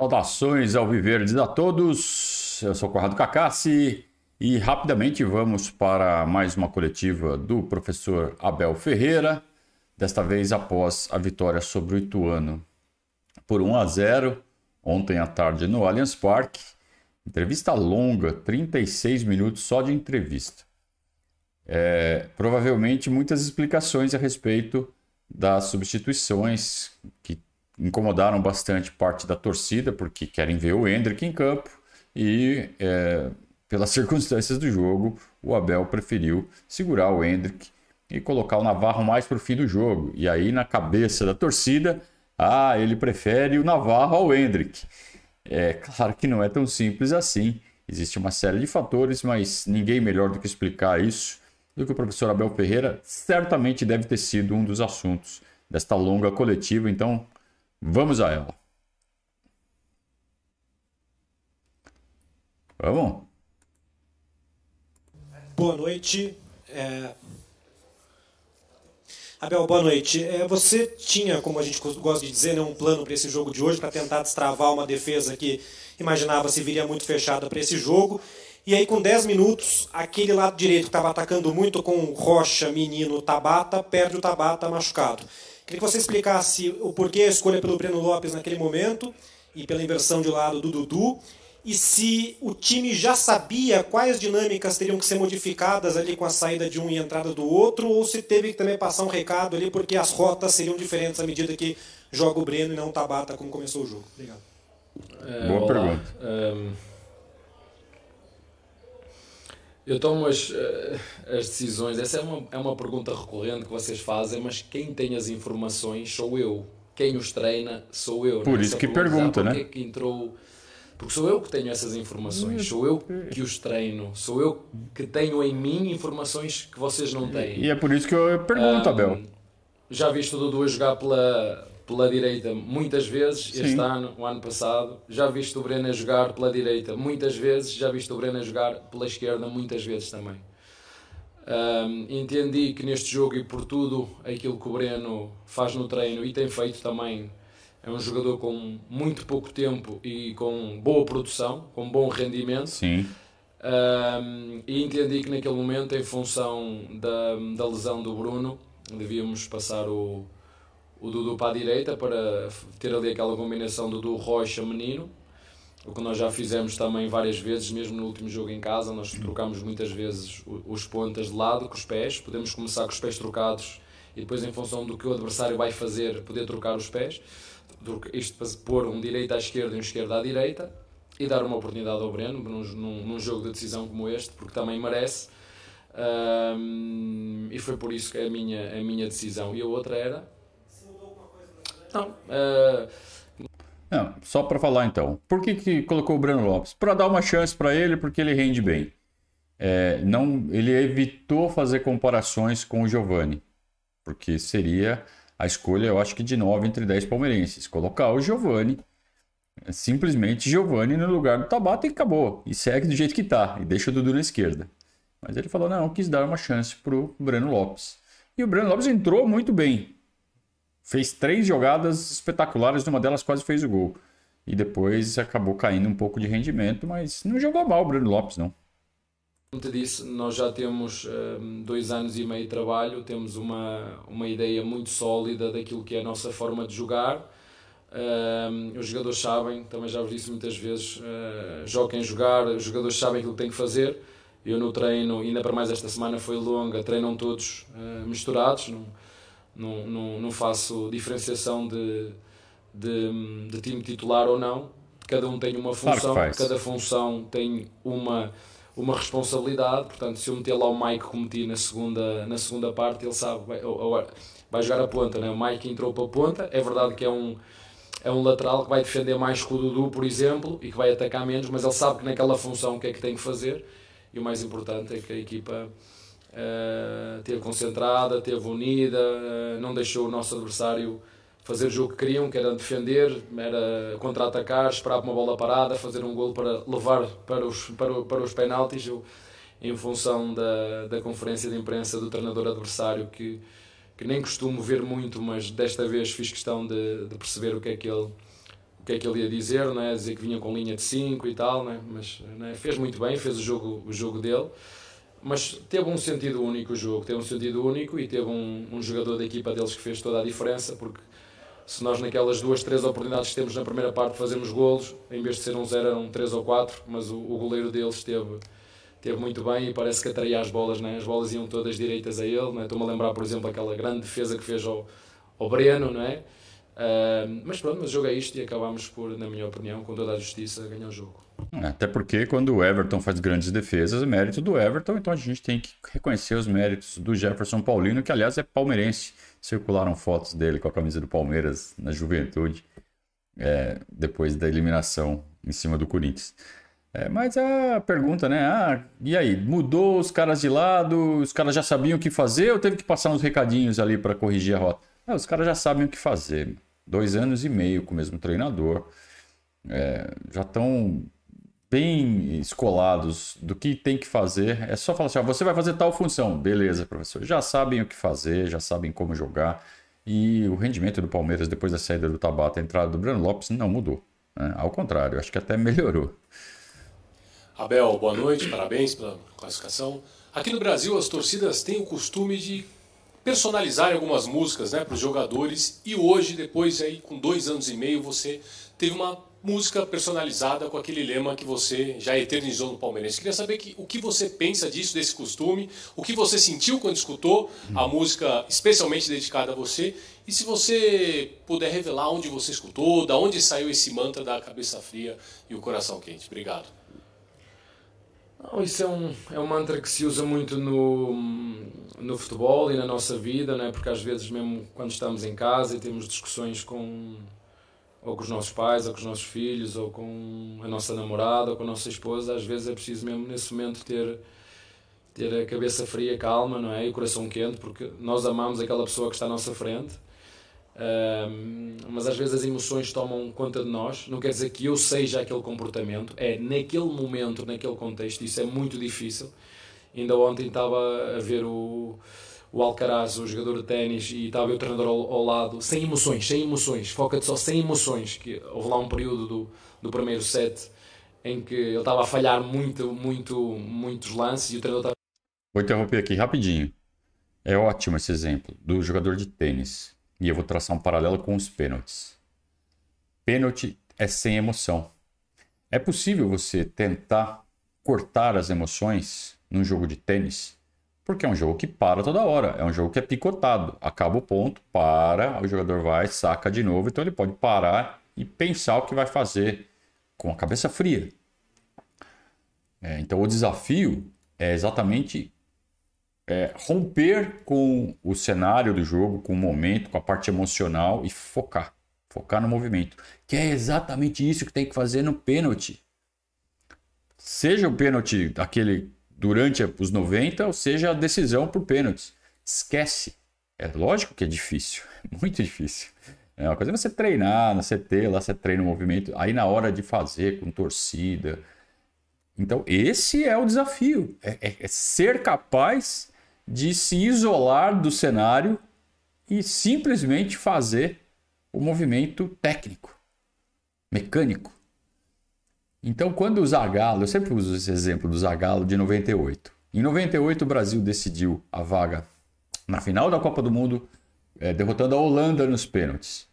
Saudações ao Viverdes a todos. Eu sou Corrado Cacassi e rapidamente vamos para mais uma coletiva do professor Abel Ferreira, desta vez após a vitória sobre o Ituano por 1 a 0 ontem à tarde no Allianz Parque. Entrevista longa, 36 minutos só de entrevista. É, provavelmente muitas explicações a respeito das substituições que incomodaram bastante parte da torcida, porque querem ver o Hendrick em campo e, é, pelas circunstâncias do jogo, o Abel preferiu segurar o Hendrick e colocar o Navarro mais para o fim do jogo. E aí, na cabeça da torcida, ah, ele prefere o Navarro ao Hendrick. É claro que não é tão simples assim. Existe uma série de fatores, mas ninguém melhor do que explicar isso do que o professor Abel Ferreira. Certamente deve ter sido um dos assuntos desta longa coletiva. Então, vamos a ela. Vamos? Boa noite. É... Abel, boa noite. É, você tinha, como a gente gosta de dizer, né, um plano para esse jogo de hoje, para tentar destravar uma defesa que imaginava se viria muito fechada para esse jogo. E aí, com 10 minutos, aquele lado direito que estava atacando muito com Rocha, Menino, Tabata, perde o Tabata machucado. Queria que você explicasse o porquê a escolha pelo Breno Lopes naquele momento e pela inversão de lado do Dudu e se o time já sabia quais dinâmicas teriam que ser modificadas ali com a saída de um e a entrada do outro, ou se teve que também passar um recado ali porque as rotas seriam diferentes à medida que joga o Breno e não o Tabata como começou o jogo. Obrigado. É, Boa olá. pergunta. Um, eu tomo as, eh, as decisões. Essa é uma, é uma pergunta recorrente que vocês fazem, mas quem tem as informações sou eu. Quem os treina sou eu. Por isso que pergunta, né? É que entrou porque sou eu que tenho essas informações, sou eu que os treino, sou eu que tenho em mim informações que vocês não têm. E é por isso que eu pergunto, um, Abel. Já viste o Dudu jogar pela, pela direita muitas vezes, Sim. este ano, o ano passado. Já viste o Breno a jogar pela direita muitas vezes, já viste o Breno a jogar pela esquerda muitas vezes também. Um, entendi que neste jogo e por tudo aquilo que o Breno faz no treino e tem feito também é um jogador com muito pouco tempo e com boa produção, com bom rendimento. Sim. Um, e entendi que naquele momento, em função da, da lesão do Bruno, devíamos passar o, o Dudu para a direita para ter ali aquela combinação Dudu Rocha Menino. O que nós já fizemos também várias vezes, mesmo no último jogo em casa, nós trocamos muitas vezes os pontas de lado com os pés. Podemos começar com os pés trocados e depois, em função do que o adversário vai fazer, poder trocar os pés isto para pôr um direito à esquerda e um esquerdo à direita e dar uma oportunidade ao Breno num, num, num jogo de decisão como este, porque também merece. Um, e foi por isso que é a minha, a minha decisão. E a outra era. Não. Uh... Não, só para falar então. Por que, que colocou o Breno Lopes? Para dar uma chance para ele, porque ele rende bem. É, não, ele evitou fazer comparações com o Giovani, porque seria a escolha, eu acho que de 9 entre 10 palmeirenses. Colocar o Giovani, simplesmente Giovani no lugar do Tabata e acabou. E segue do jeito que tá. E deixa o Dudu na esquerda. Mas ele falou: não, quis dar uma chance pro Breno Lopes. E o Breno Lopes entrou muito bem. Fez três jogadas espetaculares, uma delas quase fez o gol. E depois acabou caindo um pouco de rendimento, mas não jogou mal o Breno Lopes, não. Como te disse, nós já temos um, dois anos e meio de trabalho, temos uma, uma ideia muito sólida daquilo que é a nossa forma de jogar. Um, os jogadores sabem, também já vos disse muitas vezes, uh, joguem jogar, os jogadores sabem aquilo que têm que fazer. Eu no treino, ainda para mais esta semana foi longa, treinam todos uh, misturados, não, não, não, não, faço diferenciação de, de, de time titular ou não. Cada um tem uma função, claro cada função tem uma uma responsabilidade. Portanto, se eu meter lá o Mike como meti na segunda, na segunda parte, ele sabe, vai, vai jogar a ponta. Né? O Mike entrou para a ponta. É verdade que é um, é um lateral que vai defender mais que o Dudu, por exemplo, e que vai atacar menos, mas ele sabe que naquela função o que é que tem que fazer. E o mais importante é que a equipa uh, teve concentrada, teve unida, uh, não deixou o nosso adversário fazer o jogo que queriam, que era defender, era contra-atacar, esperar uma bola parada, fazer um gol para levar para os, para, para os penaltis, em função da, da conferência de imprensa do treinador adversário, que, que nem costumo ver muito, mas desta vez fiz questão de, de perceber o que é que ele que é que ele ia dizer, não é? dizer que vinha com linha de 5 e tal, não é? mas é? fez muito bem, fez o jogo, o jogo dele. Mas teve um sentido único o jogo, teve um sentido único e teve um, um jogador da equipa deles que fez toda a diferença, porque se nós naquelas duas, três oportunidades que temos na primeira parte fazemos golos, em vez de ser um zero eram três ou quatro, mas o, o goleiro deles teve, teve muito bem e parece que atraía as bolas, né? as bolas iam todas direitas a ele. Né? Estou-me a lembrar, por exemplo, aquela grande defesa que fez ao, ao Breno, não é? Uh, mas pronto, mas o jogo é isto e acabámos por, na minha opinião, com toda a justiça, ganhar o jogo. Até porque quando o Everton faz grandes defesas, é mérito do Everton, então a gente tem que reconhecer os méritos do Jefferson Paulino, que aliás é palmeirense. Circularam fotos dele com a camisa do Palmeiras na juventude, é, depois da eliminação em cima do Corinthians. É, mas a pergunta, né? Ah, e aí? Mudou os caras de lado? Os caras já sabiam o que fazer ou teve que passar uns recadinhos ali para corrigir a rota? Ah, os caras já sabem o que fazer dois anos e meio com o mesmo treinador, é, já estão bem escolados do que tem que fazer. É só falar assim: você vai fazer tal função. Beleza, professor. Já sabem o que fazer, já sabem como jogar. E o rendimento do Palmeiras depois da saída do Tabata, a entrada do Bruno Lopes, não mudou. Né? Ao contrário, acho que até melhorou. Abel, boa noite, parabéns pela classificação. Aqui no Brasil, as torcidas têm o costume de personalizar algumas músicas né, para os jogadores. E hoje, depois aí com dois anos e meio, você teve uma música personalizada com aquele lema que você já eternizou no Palmeirense. Queria saber que, o que você pensa disso, desse costume, o que você sentiu quando escutou a música especialmente dedicada a você, e se você puder revelar onde você escutou, da onde saiu esse mantra da cabeça fria e o coração quente. Obrigado. Não, isso é um, é um mantra que se usa muito no, no futebol e na nossa vida, não é? porque às vezes, mesmo quando estamos em casa e temos discussões com, ou com os nossos pais, ou com os nossos filhos, ou com a nossa namorada, ou com a nossa esposa, às vezes é preciso mesmo nesse momento ter, ter a cabeça fria, calma não é? e o coração quente, porque nós amamos aquela pessoa que está à nossa frente mas às vezes as emoções tomam conta de nós. Não quer dizer que eu seja aquele comportamento, é naquele momento, naquele contexto. Isso é muito difícil. Ainda ontem estava a ver o, o Alcaraz, o jogador de ténis, e estava o treinador ao, ao, lado, sem emoções, sem emoções, foca-te só sem emoções. Que houve lá um período do, do primeiro set em que ele estava a falhar muito, muito, muitos lances e o treinador estava. Vou interromper aqui rapidinho. É ótimo esse exemplo do jogador de tênis e eu vou traçar um paralelo com os pênaltis. Pênalti é sem emoção. É possível você tentar cortar as emoções num jogo de tênis, porque é um jogo que para toda hora, é um jogo que é picotado. Acaba o ponto, para, o jogador vai, saca de novo, então ele pode parar e pensar o que vai fazer com a cabeça fria. É, então o desafio é exatamente é, romper com o cenário do jogo, com o momento, com a parte emocional e focar. Focar no movimento. Que é exatamente isso que tem que fazer no pênalti. Seja o pênalti aquele durante os 90, ou seja a decisão por pênaltis. Esquece. É lógico que é difícil. Muito difícil. É uma coisa é você treinar no CT, lá você treina o movimento. Aí na hora de fazer com torcida. Então, esse é o desafio. é, é, é ser capaz de se isolar do cenário e simplesmente fazer o movimento técnico, mecânico. Então, quando o Zagallo, eu sempre uso esse exemplo do Zagallo de 98. Em 98, o Brasil decidiu a vaga na final da Copa do Mundo, é, derrotando a Holanda nos pênaltis.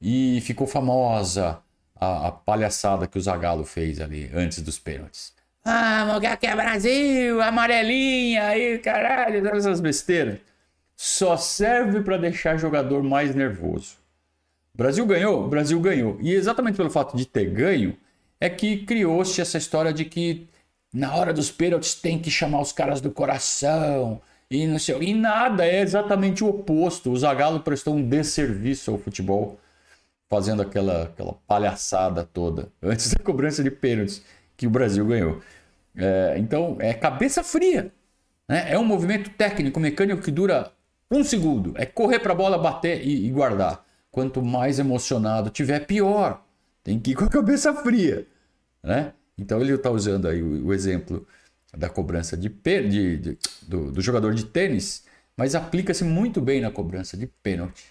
E ficou famosa a, a palhaçada que o Zagallo fez ali antes dos pênaltis. Ah, que é Brasil, amarelinha, aí, caralho, todas essas besteiras. Só serve para deixar jogador mais nervoso. Brasil ganhou? Brasil ganhou. E exatamente pelo fato de ter ganho, é que criou-se essa história de que na hora dos pênaltis tem que chamar os caras do coração. E não sei, e nada, é exatamente o oposto. O Zagallo prestou um desserviço ao futebol, fazendo aquela, aquela palhaçada toda antes da cobrança de pênaltis que o Brasil ganhou. É, então, é cabeça fria. Né? É um movimento técnico, mecânico que dura um segundo. É correr para a bola, bater e, e, guardar. Quanto mais emocionado tiver, pior. Tem que ir com a cabeça fria. Né? Então, ele está usando aí o, exemplo da cobrança de, de, de do, do jogador de tênis, mas aplica-se muito bem na cobrança de pênalti.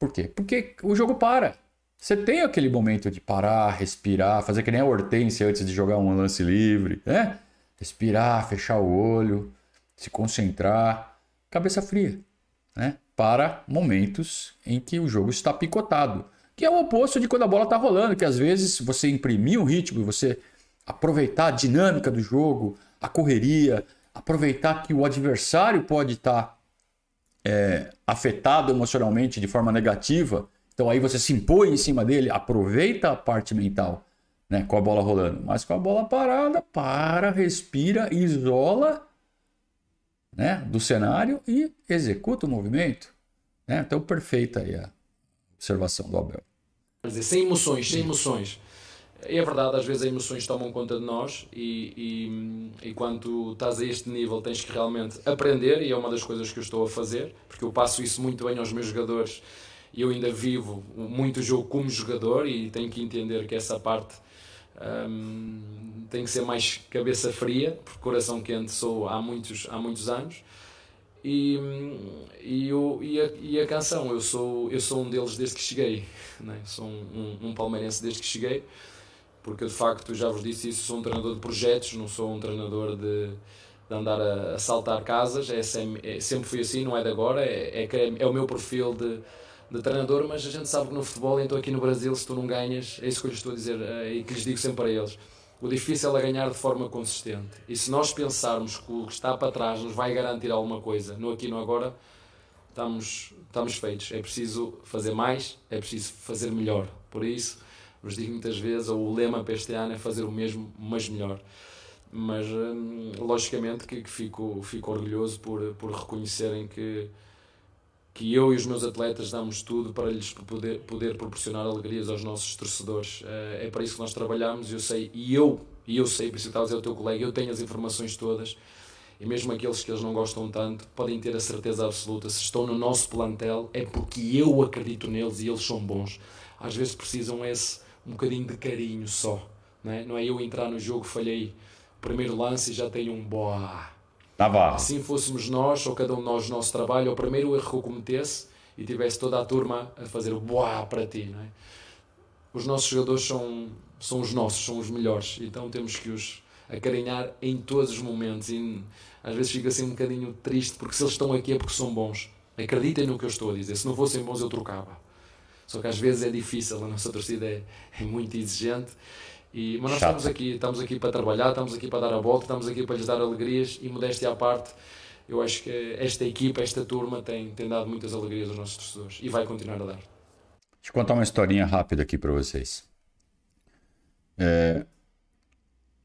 Por quê? Porque o jogo para. Você tem aquele momento de parar, respirar, fazer que nem a Hortência antes de jogar um lance livre, né? Respirar, fechar o olho, se concentrar, cabeça fria, né? Para momentos em que o jogo está picotado, que é o oposto de quando a bola está rolando, que às vezes você imprimir um ritmo e você aproveitar a dinâmica do jogo, a correria, aproveitar que o adversário pode estar tá, é, afetado emocionalmente de forma negativa. Então aí você se impõe em cima dele, aproveita a parte mental né, com a bola rolando. Mas com a bola parada, para, respira, isola né, do cenário e executa o movimento. Né? Então, perfeita aí a observação do Abel. Sem emoções, sem emoções. É verdade, às vezes as emoções tomam conta de nós e, e, e quando estás a este nível tens que realmente aprender e é uma das coisas que eu estou a fazer, porque eu passo isso muito bem aos meus jogadores e eu ainda vivo muito jogo como jogador e tenho que entender que essa parte um, tem que ser mais cabeça fria, porque coração quente sou há muitos, há muitos anos. E, e, eu, e, a, e a canção, eu sou, eu sou um deles desde que cheguei, né? sou um, um, um palmeirense desde que cheguei porque de facto, já vos disse isso, sou um treinador de projetos, não sou um treinador de, de andar a, a, saltar casas, é, é, sempre fui assim, não é de agora, é, é, é o meu perfil de, de treinador, mas a gente sabe que no futebol, então aqui no Brasil, se tu não ganhas, é isso que eu lhes estou a dizer é, e que lhes digo sempre a eles. O difícil é ganhar de forma consistente. E se nós pensarmos que o que está para trás nos vai garantir alguma coisa, no aqui no agora, estamos, estamos feitos. É preciso fazer mais, é preciso fazer melhor. Por isso, vos digo muitas vezes, o lema para este ano é fazer o mesmo, mas melhor. Mas, hum, logicamente, que, que fico, fico orgulhoso por, por reconhecerem que, que eu e os meus atletas damos tudo para lhes poder, poder proporcionar alegrias aos nossos torcedores. É, é para isso que nós trabalhamos, eu sei, e eu, e eu sei, por isso estava a dizer ao teu colega, eu tenho as informações todas, e mesmo aqueles que eles não gostam tanto, podem ter a certeza absoluta, se estão no nosso plantel, é porque eu acredito neles e eles são bons. Às vezes precisam esse um bocadinho de carinho só. Não é, não é eu entrar no jogo, falhei o primeiro lance e já tenho um boa. Navarro. Assim fôssemos nós, ou cada um de nós, no nosso trabalho, o primeiro erro que eu cometesse e tivesse toda a turma a fazer o para ti. Não é? Os nossos jogadores são, são os nossos, são os melhores, então temos que os acarinhar em todos os momentos. E às vezes fico assim um bocadinho triste, porque se eles estão aqui é porque são bons. Acreditem no que eu estou a dizer. Se não fossem bons, eu trocava. Só que às vezes é difícil, a nossa torcida é, é muito exigente. E, mas nós Chato. estamos aqui, estamos aqui para trabalhar, estamos aqui para dar a volta, estamos aqui para lhes dar alegrias e modéstia à parte. Eu acho que esta equipa, esta turma tem, tem dado muitas alegrias aos nossos torcedores e vai continuar a dar. Deixa eu contar uma historinha rápida aqui para vocês. É...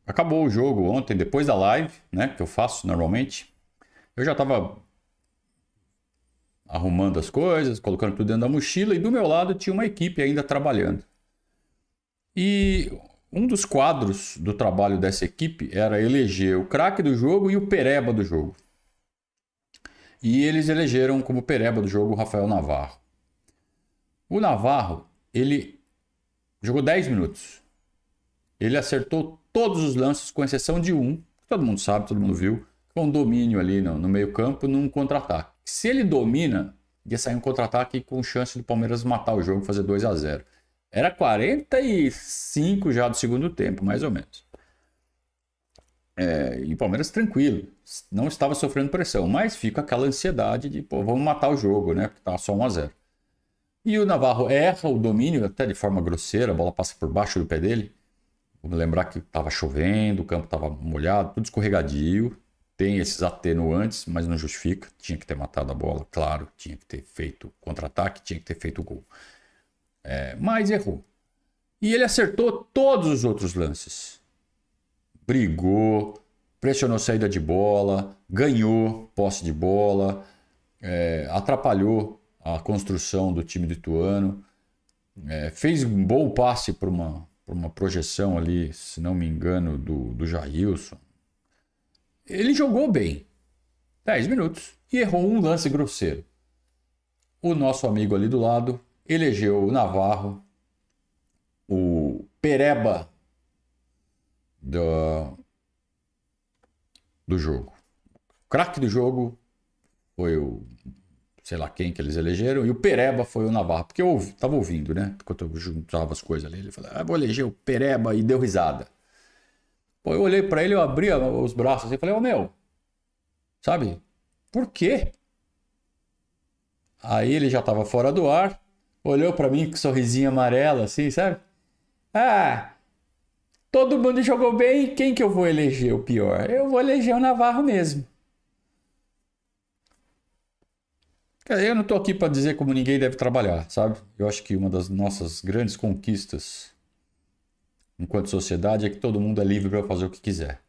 Acabou o jogo ontem, depois da live, né, que eu faço normalmente. Eu já estava arrumando as coisas, colocando tudo dentro da mochila, e do meu lado tinha uma equipe ainda trabalhando. E um dos quadros do trabalho dessa equipe era eleger o craque do jogo e o pereba do jogo. E eles elegeram como pereba do jogo o Rafael Navarro. O Navarro, ele jogou 10 minutos. Ele acertou todos os lances, com exceção de um, que todo mundo sabe, todo mundo viu, com um domínio ali no, no meio-campo num contra-ataque. Se ele domina, ia sair um contra-ataque com chance do Palmeiras matar o jogo, fazer 2 a 0 Era 45 já do segundo tempo, mais ou menos. É, e o Palmeiras tranquilo, não estava sofrendo pressão, mas fica aquela ansiedade de, pô, vamos matar o jogo, né? Porque tá só 1 a 0 E o Navarro erra o domínio, até de forma grosseira, a bola passa por baixo do pé dele. Vamos lembrar que estava chovendo, o campo estava molhado, tudo escorregadio tem esses atenuantes, mas não justifica. Tinha que ter matado a bola, claro. Tinha que ter feito contra-ataque, tinha que ter feito o gol. É, mas errou. E ele acertou todos os outros lances. Brigou, pressionou saída de bola, ganhou posse de bola, é, atrapalhou a construção do time do Ituano, é, fez um bom passe para uma, uma projeção ali, se não me engano, do, do Jailson ele jogou bem. 10 minutos. E errou um lance grosseiro. O nosso amigo ali do lado elegeu o Navarro, o Pereba do, do jogo. O craque do jogo foi o sei lá quem que eles elegeram, e o Pereba foi o Navarro, porque eu ouvi, tava ouvindo, né? Enquanto eu juntava as coisas ali, ele falou, ah, vou eleger o Pereba, e deu risada. Pô, eu olhei para ele, eu abri os braços e falei, ô oh, meu, sabe, por quê? Aí ele já tava fora do ar, olhou para mim com sorrisinho amarelo, assim, sabe? Ah, todo mundo jogou bem, quem que eu vou eleger o pior? Eu vou eleger o Navarro mesmo. Eu não estou aqui para dizer como ninguém deve trabalhar, sabe? Eu acho que uma das nossas grandes conquistas enquanto sociedade é que todo mundo é livre para fazer o que quiser.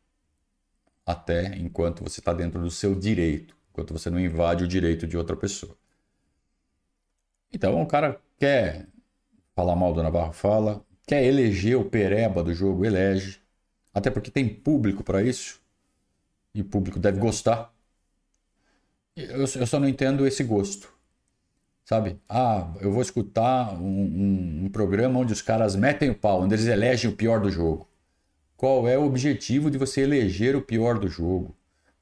Até enquanto você está dentro do seu direito, enquanto você não invade o direito de outra pessoa. Então, o cara quer falar mal do Navarro, fala. Quer eleger o pereba do jogo, elege. Até porque tem público para isso. E o público deve gostar. Eu, eu só não entendo esse gosto. Sabe? Ah, eu vou escutar um, um, um, programa onde os caras metem o pau, onde eles elegem o pior do jogo. Qual é o objetivo de você eleger o pior do jogo?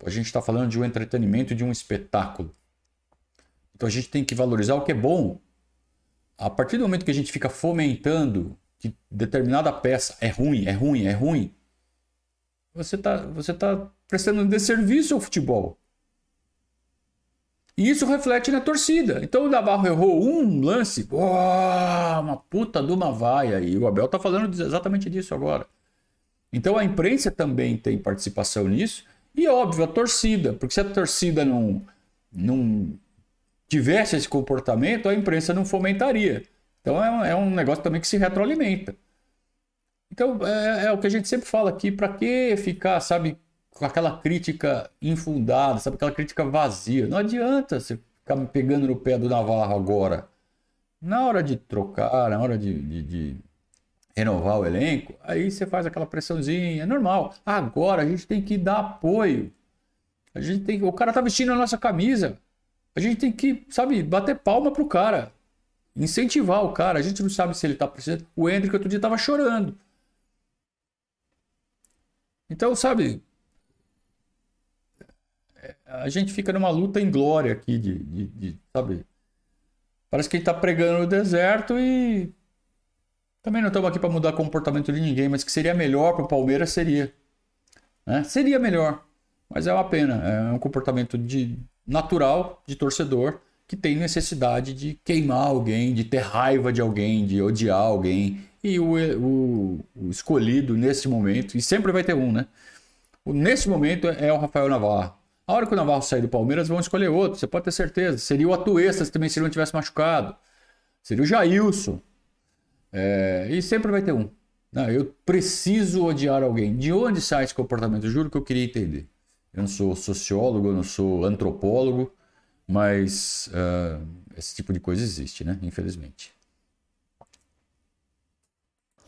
A gente está falando de um entretenimento, de um espetáculo. Então a gente tem que valorizar o que é bom. A partir do momento que a gente fica fomentando que determinada peça é ruim, é ruim, é ruim, você está você tá prestando desserviço ao futebol. E isso reflete na torcida. Então o Navarro errou um lance, uma puta de uma vaia. E o Abel está falando exatamente disso agora. Então a imprensa também tem participação nisso. E óbvio, a torcida. Porque se a torcida não, não tivesse esse comportamento, a imprensa não fomentaria. Então é um, é um negócio também que se retroalimenta. Então é, é o que a gente sempre fala aqui. Para que ficar, sabe, com aquela crítica infundada, sabe? Aquela crítica vazia. Não adianta você ficar me pegando no pé do Navarro agora. Na hora de trocar, na hora de, de, de renovar o elenco, aí você faz aquela pressãozinha, é normal. Agora a gente tem que dar apoio. A gente tem, o cara tá vestindo a nossa camisa. A gente tem que, sabe, bater palma pro cara. Incentivar o cara. A gente não sabe se ele tá precisando. O Hendrick outro dia tava chorando. Então, sabe, a gente fica numa luta em glória aqui de, de, de sabe? Parece que gente tá pregando no deserto e também não estamos aqui para mudar o comportamento de ninguém, mas que seria melhor para o Palmeiras seria, né? Seria melhor, mas é uma pena, é um comportamento de natural de torcedor que tem necessidade de queimar alguém, de ter raiva de alguém, de odiar alguém. E o, o, o escolhido nesse momento, e sempre vai ter um, né? Nesse momento é o Rafael Navarro. A hora que o Navarro sair do Palmeiras, vão escolher outro, você pode ter certeza. Seria o Atuestas também se ele não tivesse machucado. Seria o Jailson. É, e sempre vai ter um. Não, eu preciso odiar alguém. De onde sai esse comportamento? Juro que eu queria entender. Eu não sou sociólogo, eu não sou antropólogo, mas uh, esse tipo de coisa existe, né? Infelizmente.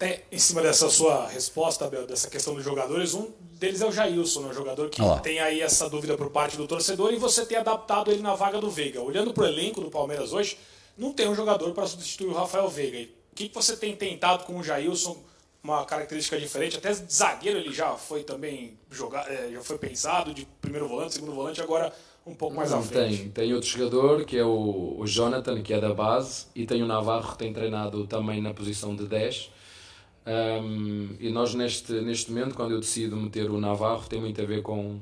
É, em cima dessa sua resposta, Abel, dessa questão dos jogadores, um deles é o Jailson, né, um jogador que ah. tem aí essa dúvida por parte do torcedor e você tem adaptado ele na vaga do Veiga. Olhando para o elenco do Palmeiras hoje, não tem um jogador para substituir o Rafael Veiga. o que, que você tem tentado com o Jailson? Uma característica diferente, até zagueiro ele já foi também jogado, é, já foi pensado de primeiro volante, segundo volante, agora um pouco mais à frente. Tem, tem outro jogador que é o, o Jonathan, que é da base, e tem o Navarro que tem treinado também na posição de 10 um, e nós, neste, neste momento, quando eu decido meter o Navarro, tem muito a ver com,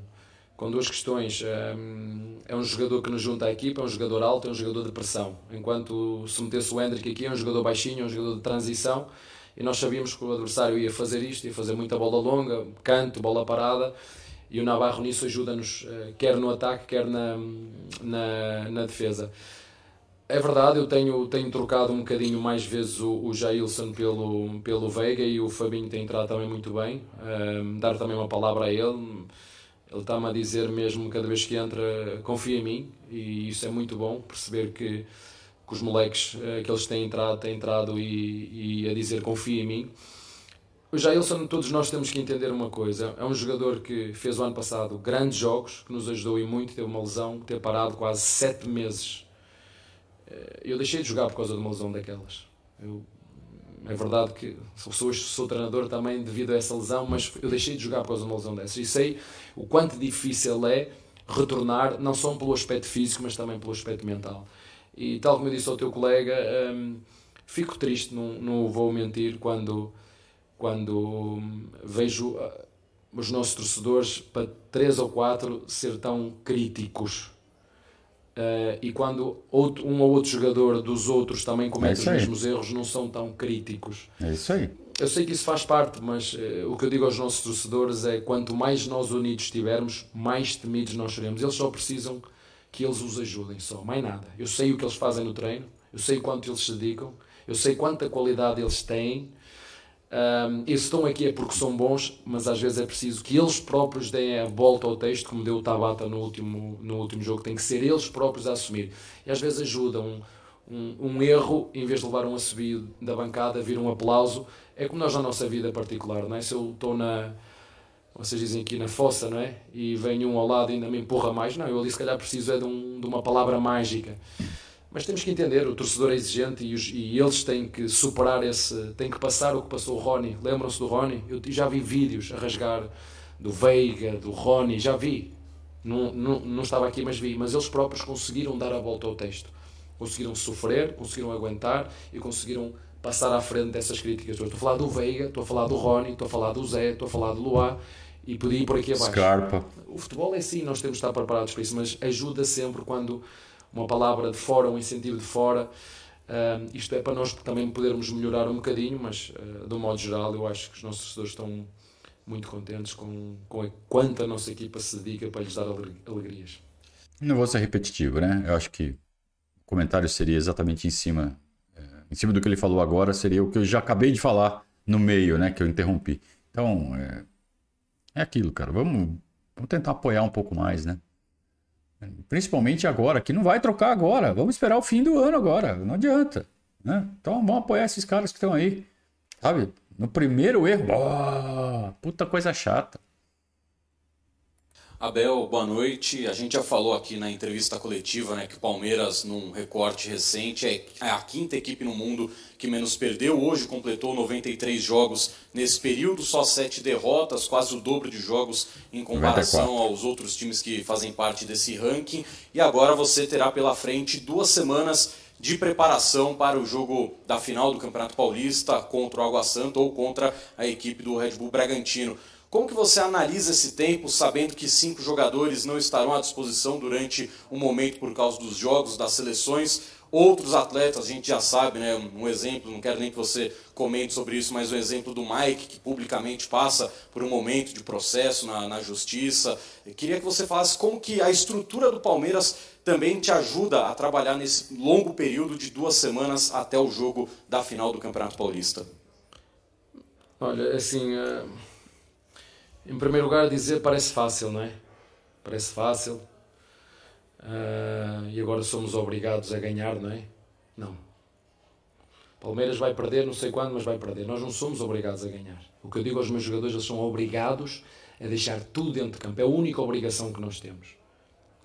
com duas questões. Um, é um jogador que nos junta à equipa, é um jogador alto, é um jogador de pressão. Enquanto se metesse o Hendrick aqui, é um jogador baixinho, é um jogador de transição. E nós sabíamos que o adversário ia fazer isto, ia fazer muita bola longa, canto, bola parada. E o Navarro nisso ajuda-nos, eh, quer no ataque, quer na, na, na defesa. É verdade, eu tenho, tenho trocado um bocadinho mais vezes o, o Jailson pelo, pelo Veiga e o Fabinho tem entrado também muito bem. Um, dar também uma palavra a ele. Ele está-me a dizer mesmo cada vez que entra, confia em mim e isso é muito bom, perceber que, que os moleques uh, que eles têm entrado, têm entrado e, e a dizer confia em mim. O Jailson, todos nós temos que entender uma coisa, é um jogador que fez o ano passado grandes jogos, que nos ajudou e muito, teve uma lesão, ter parado quase sete meses eh, eu deixei de jogar por causa de uma lesão daquelas. Eu, é verdade que sou, sou treinador também devido a essa lesão, mas eu deixei de jogar por causa de uma lesão dessas. E sei o quanto difícil é retornar, não só pelo aspecto físico, mas também pelo aspecto mental. E tal como eu disse ao teu colega, um, fico triste, não, não vou mentir, quando, quando vejo uh, os nossos torcedores, para três ou quatro, ser tão críticos. Uh, e quando outro, um ou outro jogador dos outros também comete é os mesmos erros, não são tão críticos. É isso aí. Eu sei que isso faz parte, mas uh, o que eu digo aos nossos torcedores é quanto mais nós unidos estivermos, mais temidos nós seremos. Eles só precisam que eles os ajudem, só, mais nada. Eu sei o que eles fazem no treino, eu sei quanto eles se dedicam, eu sei quanta qualidade eles têm, um, eles estão aqui é porque são bons, mas às vezes é preciso que eles próprios deem a volta ao texto, como deu o Tabata no último, no último jogo, tem que ser eles próprios a assumir. E às vezes ajudam um, um, erro, em vez de levar um assobio da bancada, vir um aplauso. É como nós na nossa vida particular, não é? Se eu estou na, vocês dizem aqui na fossa, não é? E vem um ao lado e ainda me empurra mais, não, eu ali se calhar preciso é de, um, de uma palavra mágica. Mas temos que entender, o torcedor é exigente e, os, e, eles têm que superar esse, têm que passar o que passou o Rony. Lembram-se do Rony? Eu já vi vídeos a rasgar do Veiga, do Rony, já vi. Não, não, não estava aqui, mas vi. Mas eles próprios conseguiram dar a volta ao texto. Conseguiram sofrer, conseguiram aguentar e conseguiram passar à frente dessas críticas. Estou a falar do Veiga, estou a falar do Rony, estou a falar do Zé, estou a falar do Luá e podia ir por aqui abaixo. Scarpa. O futebol é assim, nós temos de estar preparados para isso, mas ajuda sempre quando uma palavra de fora, um incentivo de fora. Uh, isto é para nós também podermos melhorar um bocadinho, mas uh, de um modo geral eu acho que os nossos torcedores estão muito contentes com, com a, quanto a nossa equipa se dedica para lhes dar alegrias. Não vou ser repetitivo, né? Eu acho que o comentário seria exatamente em cima, é, em cima do que ele falou agora, seria o que eu já acabei de falar no meio, né? Que eu interrompi. Então, é, é aquilo, cara. Vamos, vamos tentar apoiar um pouco mais, né? Principalmente agora, que não vai trocar agora. Vamos esperar o fim do ano agora. Não adianta. Né? Então vamos apoiar esses caras que estão aí. Sabe? No primeiro erro, oh, puta coisa chata. Abel, boa noite. A gente já falou aqui na entrevista coletiva né, que o Palmeiras, num recorte recente, é, é a quinta equipe no mundo que menos perdeu. Hoje completou 93 jogos nesse período, só sete derrotas, quase o dobro de jogos em comparação 94. aos outros times que fazem parte desse ranking. E agora você terá pela frente duas semanas de preparação para o jogo da final do Campeonato Paulista contra o Água Santa ou contra a equipe do Red Bull Bragantino. Como que você analisa esse tempo, sabendo que cinco jogadores não estarão à disposição durante um momento por causa dos jogos, das seleções? Outros atletas, a gente já sabe, né? Um exemplo, não quero nem que você comente sobre isso, mas o exemplo do Mike, que publicamente passa por um momento de processo na, na justiça. Eu queria que você falasse como que a estrutura do Palmeiras também te ajuda a trabalhar nesse longo período de duas semanas até o jogo da final do Campeonato Paulista. Olha, assim. Uh em primeiro lugar, dizer parece fácil, não é? Parece fácil. Uh, e agora somos obrigados a ganhar, não é? Não. Palmeiras vai perder, não sei quando, mas vai perder. Nós não somos obrigados a ganhar. O que eu digo aos meus jogadores, eles são obrigados a deixar tudo dentro de campo. É a única obrigação que nós temos.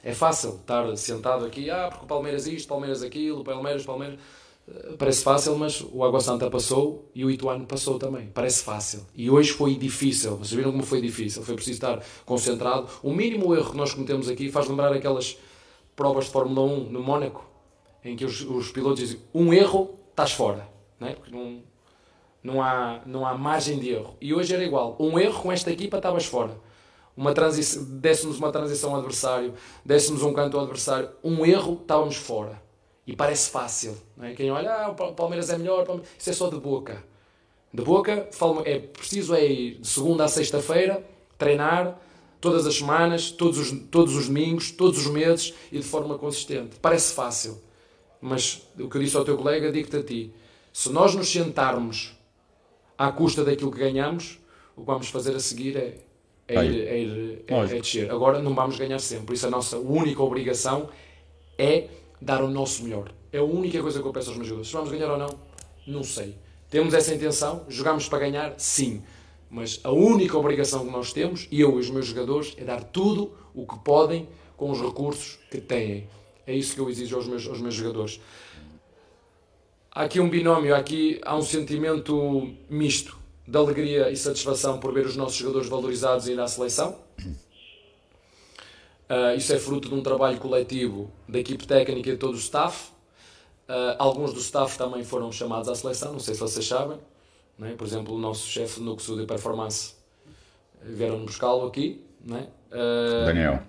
É fácil estar sentado aqui, ah, porque o Palmeiras isto, Palmeiras aquilo, Palmeiras, Palmeiras. Parece fácil, mas o Água Santa passou e o Ituano passou também. Parece fácil. E hoje foi difícil. Vocês viram como foi difícil? Foi preciso estar concentrado. O mínimo erro que nós cometemos aqui faz lembrar aquelas provas de Fórmula 1 no Mónaco, em que os, os pilotos dizem: um erro, estás fora. Não é? Porque não, não, há, não há margem de erro. E hoje era igual. Um erro com esta equipa, estavas fora. Uma transição, dessemos uma transição ao adversário, dessemos um canto ao adversário. Um erro, estávamos fora. E parece fácil. É? Quem olha, ah, o Palmeiras é melhor, isso é só de boca. De boca, é preciso é ir de segunda a sexta-feira, treinar, todas as semanas, todos os, todos os domingos, todos os meses e de forma consistente. Parece fácil. Mas o que eu disse ao teu colega, digo-te a ti. Se nós nos sentarmos à custa daquilo que ganhamos, o que vamos fazer a seguir é, é, ir, é, ir, é, é descer. Agora não vamos ganhar sempre. Por isso a nossa única obrigação é dar o nosso melhor. É a única coisa que eu peço aos meus jogadores. Se vamos ganhar ou não, não sei. Temos essa intenção, jogamos para ganhar, sim. Mas a única obrigação que nós temos, eu e os meus jogadores, é dar tudo o que podem com os recursos que têm. É isso que eu exijo aos meus, aos meus jogadores. Há aqui um binómio, há aqui há um sentimento misto de alegria e satisfação por ver os nossos jogadores valorizados e ir à seleção. Uh, isso é fruto de um trabalho coletivo da equipe técnica e de todo o staff. Uh, alguns do staff também foram chamados à seleção, não sei se vocês sabem. Né? Por exemplo, o nosso chefe do Núcleo de Performance vieram buscá-lo aqui. Né? Uh, Daniel.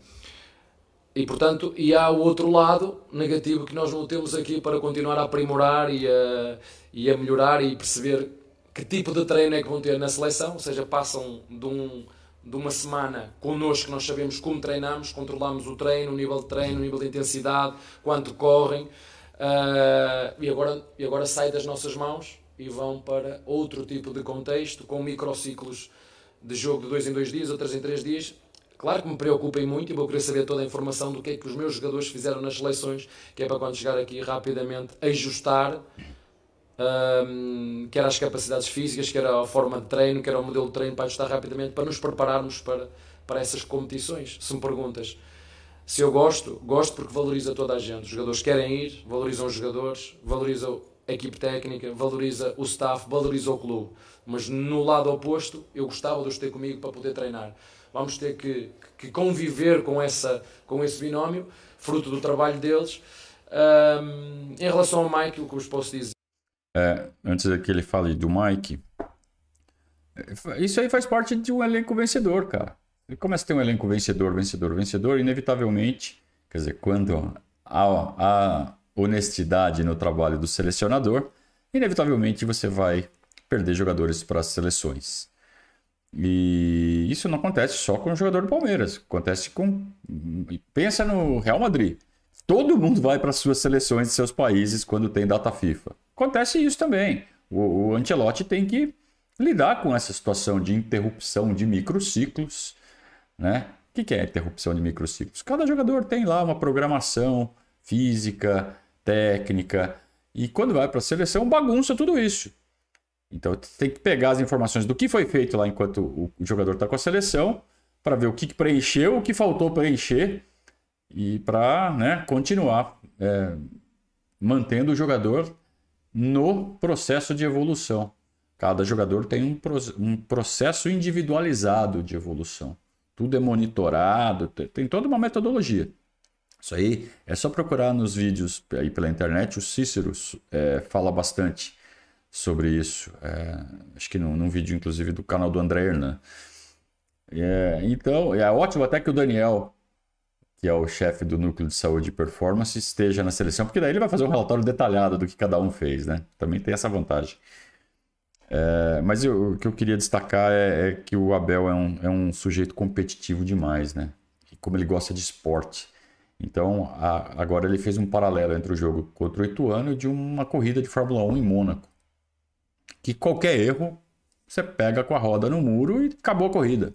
E portanto, e há o outro lado negativo que nós não temos aqui para continuar a aprimorar e a, e a melhorar e perceber que tipo de treino é que vão ter na seleção, ou seja, passam de, um, de uma semana connosco, nós sabemos como treinamos, controlamos o treino, o nível de treino, o nível de intensidade, quanto correm, uh, e, agora, e agora sai das nossas mãos e vão para outro tipo de contexto, com microciclos de jogo de dois em dois dias ou três em três dias, Claro que me preocupem muito e vou querer saber toda a informação do que é que os meus jogadores fizeram nas seleções, que é para quando chegar aqui rapidamente ajustar um, quer as capacidades físicas, quer a forma de treino, quer o modelo de treino para ajustar rapidamente, para nos prepararmos para, para essas competições. Me perguntas se eu gosto, gosto porque valoriza toda a gente. Os jogadores querem ir, valorizam os jogadores, valorizam a equipe técnica, valoriza o staff, valoriza o clube. Mas no lado oposto, eu gostava de os ter comigo para poder treinar vamos ter que, que conviver com, essa, com esse binómio, fruto do trabalho deles. Um, em relação ao Mike, o que vos posso dizer? É, antes que ele fale do Mike, isso aí faz parte de um elenco vencedor, cara. Ele começa a ter um elenco vencedor, vencedor, vencedor, inevitavelmente, quer dizer, quando há, há honestidade no trabalho do selecionador, inevitavelmente você vai perder jogadores para as seleções. E isso não acontece só com o jogador do Palmeiras, acontece com. Pensa no Real Madrid. Todo mundo vai para suas seleções de seus países quando tem data FIFA. Acontece isso também. O, o Ancelotti tem que lidar com essa situação de interrupção de microciclos. Né? O que, que é interrupção de microciclos? Cada jogador tem lá uma programação física, técnica, e quando vai para a seleção bagunça tudo isso. Então tem que pegar as informações do que foi feito lá enquanto o jogador está com a seleção, para ver o que preencheu, o que faltou preencher e para né, continuar é, mantendo o jogador no processo de evolução. Cada jogador tem um, um processo individualizado de evolução. Tudo é monitorado, tem toda uma metodologia. Isso aí é só procurar nos vídeos aí pela internet. O Cícero é, fala bastante sobre isso. É, acho que num, num, vídeo, inclusive, do canal do André Hernan. É, então, é ótimo até que o Daniel, que é o chefe do núcleo de saúde e performance, esteja na seleção, porque daí ele vai fazer um relatório detalhado do que cada um fez, né? Também tem essa vantagem. É, mas eu, o que eu queria destacar é, é, que o Abel é um, é um sujeito competitivo demais, né? E como ele gosta de esporte. Então, a, agora ele fez um paralelo entre o jogo contra o Ituano e de uma corrida de Fórmula 1 em Mônaco que qualquer erro você pega com a roda no muro e acabou a corrida.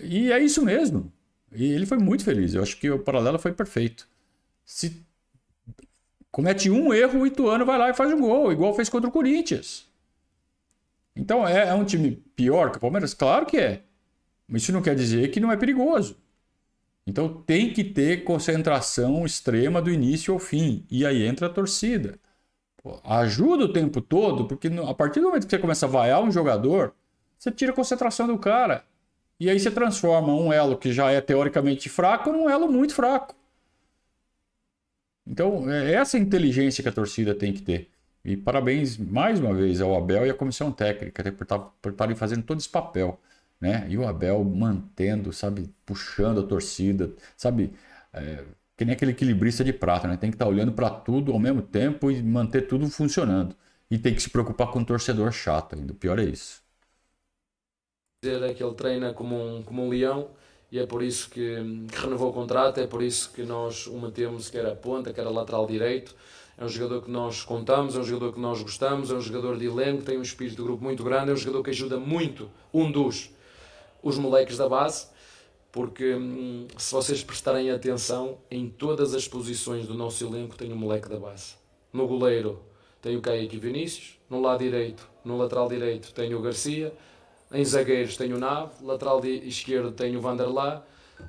E é isso mesmo. E ele foi muito feliz. Eu acho que o paralelo foi perfeito. Se comete um erro, o Ituano vai lá e faz um gol, igual fez contra o Corinthians. Então é, é um time pior que o Palmeiras? Claro que é. Mas isso não quer dizer que não é perigoso. Então tem que ter concentração extrema do início ao fim. E aí entra a torcida ajuda o tempo todo, porque a partir do momento que você começa a vaiar um jogador, você tira a concentração do cara. E aí você transforma um elo que já é teoricamente fraco num elo muito fraco. Então, é essa inteligência que a torcida tem que ter. E parabéns mais uma vez ao Abel e à comissão técnica por tá, estarem fazendo todo esse papel. Né? E o Abel mantendo, sabe, puxando a torcida, sabe, é, que nem aquele equilibrista de prata, né? Tem que estar tá olhando para tudo ao mesmo tempo e manter tudo funcionando. E tem que se preocupar com o torcedor chato ainda. O pior é isso. Dizer é que ele treina como um, como um leão e é por isso que, que renovou o contrato, é por isso que nós o mantemos, quer a ponta, quer a lateral direito. É um jogador que nós contamos, é um jogador que nós gostamos, é um jogador de elenco, tem um espírito de grupo muito grande, é um jogador que ajuda muito um dos os moleques da base porque hum, se vocês prestarem atenção, em todas as posições do nosso elenco tem um moleque da base. No goleiro tem o Kaique Vinícius, no lado direito, no lateral direito tem o Garcia, em zagueiros tem o Nave, lateral esquerdo tem o Vanderlá,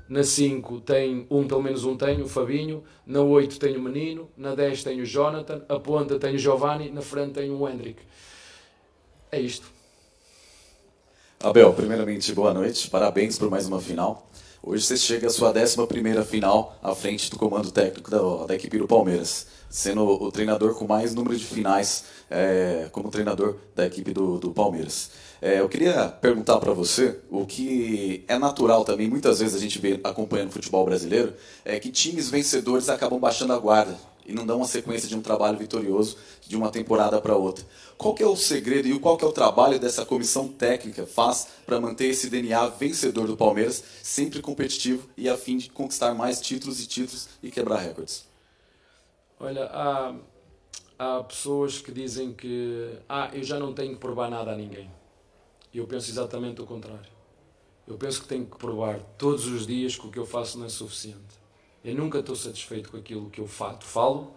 na 5 tem um, pelo menos um tem, o Fabinho, na 8 tem o Menino, na 10 tem o Jonathan, a ponta tem o Giovanni, na frente tem o Hendrick. É isto. Abel, primeiramente, boa noite, parabéns por mais uma final. Hoje você chega à sua 11 final à frente do comando técnico da, da equipe do Palmeiras, sendo o treinador com mais número de finais é, como treinador da equipe do, do Palmeiras. É, eu queria perguntar para você o que é natural também, muitas vezes a gente vê acompanhando o futebol brasileiro, é que times vencedores acabam baixando a guarda e não dão uma sequência de um trabalho vitorioso de uma temporada para outra. Qual é o segredo e qual é o trabalho dessa comissão técnica faz para manter esse DNA vencedor do Palmeiras sempre competitivo e a fim de conquistar mais títulos e títulos e quebrar recordes? Olha, há, há pessoas que dizem que ah, eu já não tenho que provar nada a ninguém. Eu penso exatamente o contrário. Eu penso que tenho que provar todos os dias que o que eu faço não é suficiente. Eu nunca estou satisfeito com aquilo que eu faço. Falo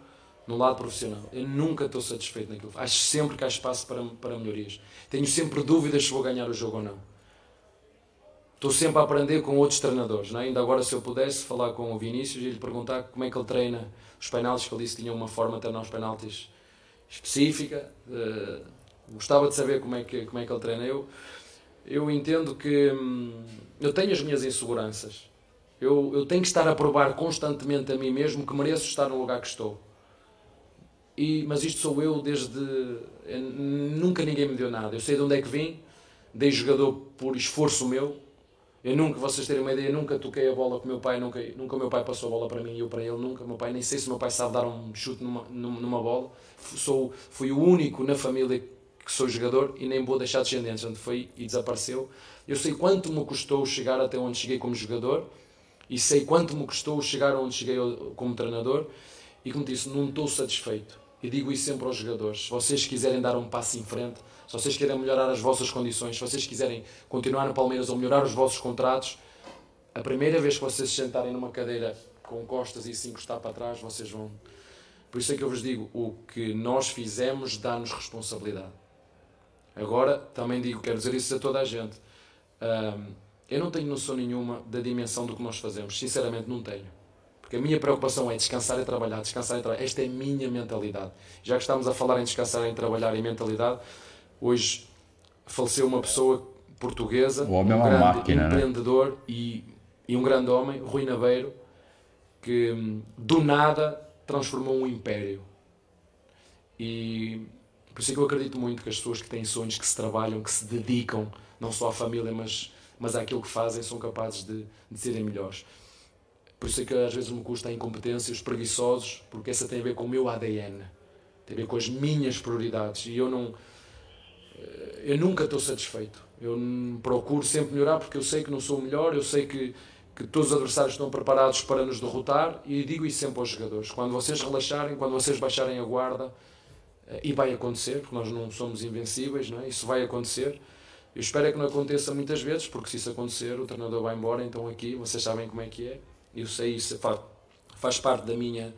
no lado profissional. Eu nunca estou satisfeito naquilo. Acho sempre que há espaço para, para melhorias. Tenho sempre dúvidas se vou ganhar o jogo ou não. Estou sempre a aprender com outros treinadores. Não é? Ainda agora, se eu pudesse falar com o Vinícius e lhe perguntar como é que ele treina os penaltis, que ele disse que tinha uma forma de treinar os penaltis específica. Uh, Gostava de saber como é que, como é que ele treina. Eu, eu entendo que hum, eu tenho as minhas inseguranças. Eu, eu tenho que estar a provar constantemente a mim mesmo que mereço estar no lugar que estou. E, mas isto sou eu desde. Eu, nunca ninguém me deu nada. Eu sei de onde é que vim, dei jogador por esforço meu. Eu nunca, vocês terem uma ideia, nunca toquei a bola com meu pai, nunca, nunca o meu pai passou a bola para mim e eu para ele, nunca. Meu pai, nem sei se meu pai sabe dar um chute numa, numa bola. Sou, fui o único na família que sou jogador e nem vou deixar descendentes, onde foi e desapareceu. Eu sei quanto me custou chegar até onde cheguei como jogador e sei quanto me custou chegar onde cheguei como treinador e como disse, não estou satisfeito. E digo isso sempre aos jogadores. Se vocês quiserem dar um passo em frente, se vocês querem melhorar as vossas condições, se vocês quiserem continuar no Palmeiras ou melhorar os vossos contratos, a primeira vez que vocês se sentarem numa cadeira com costas e se encostar para trás, vocês vão. Por isso é que eu vos digo: o que nós fizemos dá-nos responsabilidade. Agora, também digo, quero dizer isso a toda a gente. Um, eu não tenho noção nenhuma da dimensão do que nós fazemos. Sinceramente, não tenho. Porque a minha preocupação é descansar e trabalhar, descansar e trabalhar. Esta é a minha mentalidade. Já que estamos a falar em descansar, em trabalhar e mentalidade, hoje faleceu uma pessoa portuguesa, o homem um é uma grande máquina, né? empreendedor né? e, e um grande homem, Rui Naveiro, que hum, do nada transformou um império. E por isso é que eu acredito muito que as pessoas que têm sonhos, que se trabalham, que se dedicam, não só à família, mas, mas àquilo que fazem, são capazes de, de serem melhores. Por isso é que às vezes me custa a incompetência, os preguiçosos, porque essa tem a ver com o meu ADN, tem a ver com as minhas prioridades. E eu não. Eh, eu nunca estou satisfeito. Eu procuro sempre melhorar porque eu sei que não sou o melhor, eu sei que, que todos os adversários estão preparados para nos derrotar e digo isso sempre aos jogadores. Quando vocês relaxarem, quando vocês baixarem a guarda, e vai acontecer, porque nós não somos invencíveis, não é? isso vai acontecer. Eu espero é que não aconteça muitas vezes, porque se isso acontecer, o treinador vai embora, então aqui vocês sabem como é que é. Eu sei isso faz, faz parte da minha,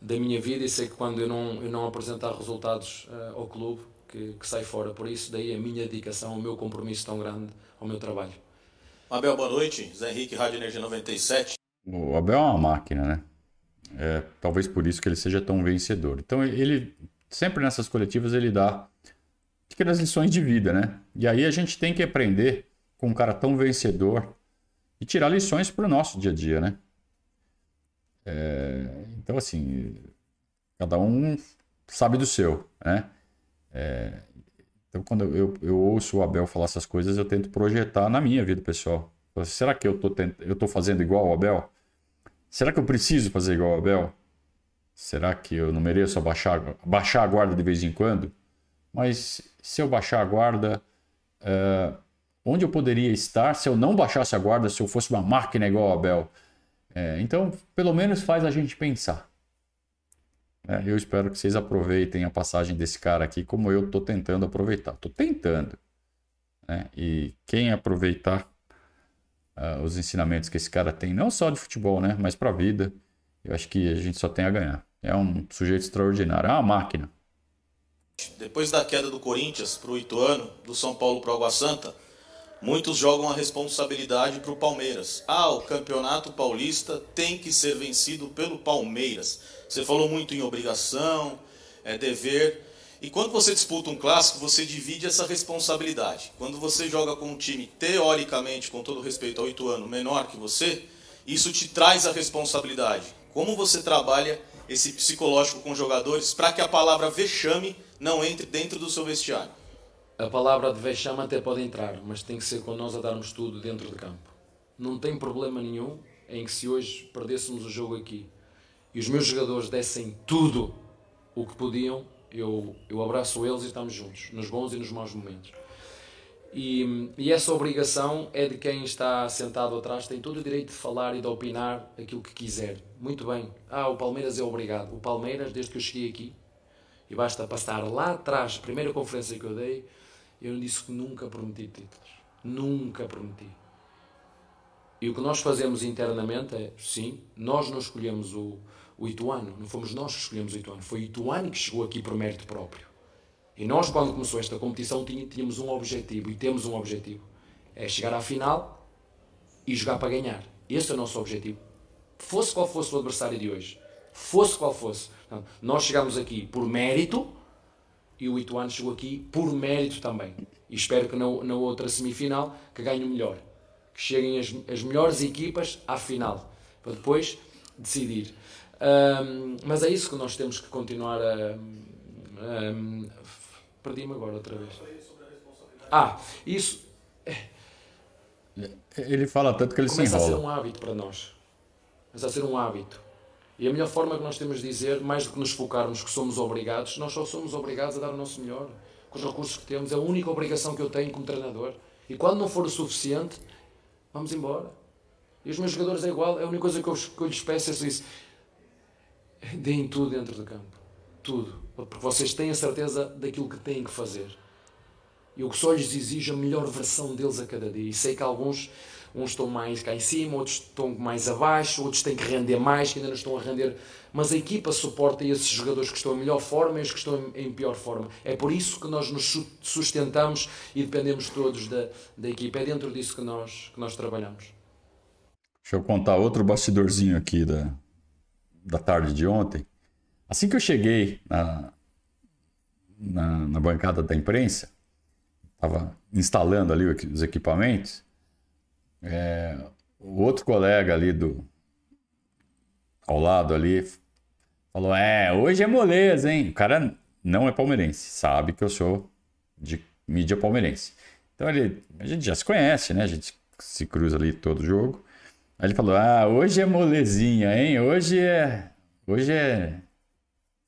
da minha vida e sei que quando eu não, eu não apresentar resultados uh, ao clube, que, que sai fora. Por isso, daí a minha dedicação, o meu compromisso tão grande ao meu trabalho. Abel, boa noite. Zé Henrique, Rádio Energia 97. O Abel é uma máquina, né? É, talvez por isso que ele seja tão vencedor. Então ele sempre nessas coletivas ele dá pequenas lições de vida, né? E aí a gente tem que aprender com um cara tão vencedor e tirar lições para o nosso dia a dia, né? É, então, assim, cada um sabe do seu, né? É, então, quando eu, eu ouço o Abel falar essas coisas, eu tento projetar na minha vida pessoal. Será que eu tô, tent... eu tô fazendo igual ao Abel? Será que eu preciso fazer igual ao Abel? Será que eu não mereço abaixar, baixar a guarda de vez em quando? Mas se eu baixar a guarda, uh, onde eu poderia estar se eu não baixasse a guarda, se eu fosse uma máquina igual a Abel? É, então, pelo menos faz a gente pensar. É, eu espero que vocês aproveitem a passagem desse cara aqui como eu estou tentando aproveitar. Estou tentando. Né? E quem aproveitar uh, os ensinamentos que esse cara tem, não só de futebol, né? mas para a vida, eu acho que a gente só tem a ganhar. É um sujeito extraordinário, é uma máquina. Depois da queda do Corinthians para o Ituano, do São Paulo para o Água Santa, muitos jogam a responsabilidade para o Palmeiras. Ah, o campeonato paulista tem que ser vencido pelo Palmeiras. Você falou muito em obrigação, é dever. E quando você disputa um clássico, você divide essa responsabilidade. Quando você joga com um time, teoricamente, com todo respeito ao Ituano, menor que você, isso te traz a responsabilidade. Como você trabalha esse psicológico com jogadores para que a palavra vexame não entre dentro do seu vestiário? A palavra de vexame até pode entrar, mas tem que ser com nós a darmos tudo dentro de campo. Não tem problema nenhum em que se hoje perdêssemos o jogo aqui e os meus jogadores dessem tudo o que podiam, eu, eu abraço eles e estamos juntos, nos bons e nos maus momentos. E, e, essa obrigação é de quem está sentado atrás, tem todo o direito de falar e de opinar aquilo que quiser. Muito bem. Ah, o Palmeiras é obrigado. O Palmeiras, desde que eu cheguei aqui, e basta passar lá atrás, primeira conferência que eu dei, eu disse que nunca prometi títulos. Nunca prometi. E o que nós fazemos internamente é, sim, nós não escolhemos o, o Ituano, não fomos nós que escolhemos o Ituano, foi o Ituano que chegou aqui por mérito próprio. E nós, quando começou esta competição, tínhamos um objetivo, e temos um objetivo, é chegar à final e jogar para ganhar. Esse é o nosso objetivo. Fosse qual fosse o adversário de hoje, fosse qual fosse. Nós chegamos aqui por mérito e o Ituano chegou aqui por mérito também. E espero que na, na outra semifinal que ganhe o melhor. Que cheguem as, as melhores equipas à final, para depois decidir. Um, mas é isso que nós temos que continuar a. Um, Perdi-me agora outra vez. Ah, isso. Ele fala tanto que ele Começa se enrola. a ser um hábito para nós. Começa a ser um hábito. E a melhor forma que nós temos de dizer, mais do que nos focarmos que somos obrigados, nós só somos obrigados a dar o nosso melhor. Com os recursos que temos, é a única obrigação que eu tenho como treinador. E quando não for o suficiente, vamos embora. E os meus jogadores é igual, é a única coisa que eu, que eu lhes peço é isso. Deem tudo dentro do campo. Tudo. Porque vocês têm a certeza daquilo que têm que fazer. E o que só lhes exige a melhor versão deles a cada dia. E sei que alguns uns estão mais cá em cima, outros estão mais abaixo, outros têm que render mais, que ainda não estão a render. Mas a equipa suporta esses jogadores que estão em melhor forma e os que estão em pior forma. É por isso que nós nos sustentamos e dependemos todos da, da equipa. É dentro disso que nós, que nós trabalhamos. Deixa eu contar outro bastidorzinho aqui da, da tarde de ontem. Assim que eu cheguei na, na, na bancada da imprensa, estava instalando ali os equipamentos, é, o outro colega ali do ao lado ali falou: É, hoje é moleza, hein? O cara não é palmeirense, sabe que eu sou de mídia palmeirense. Então ele, a gente já se conhece, né? A gente se cruza ali todo jogo. Aí ele falou: Ah, hoje é molezinha, hein? Hoje é. Hoje é.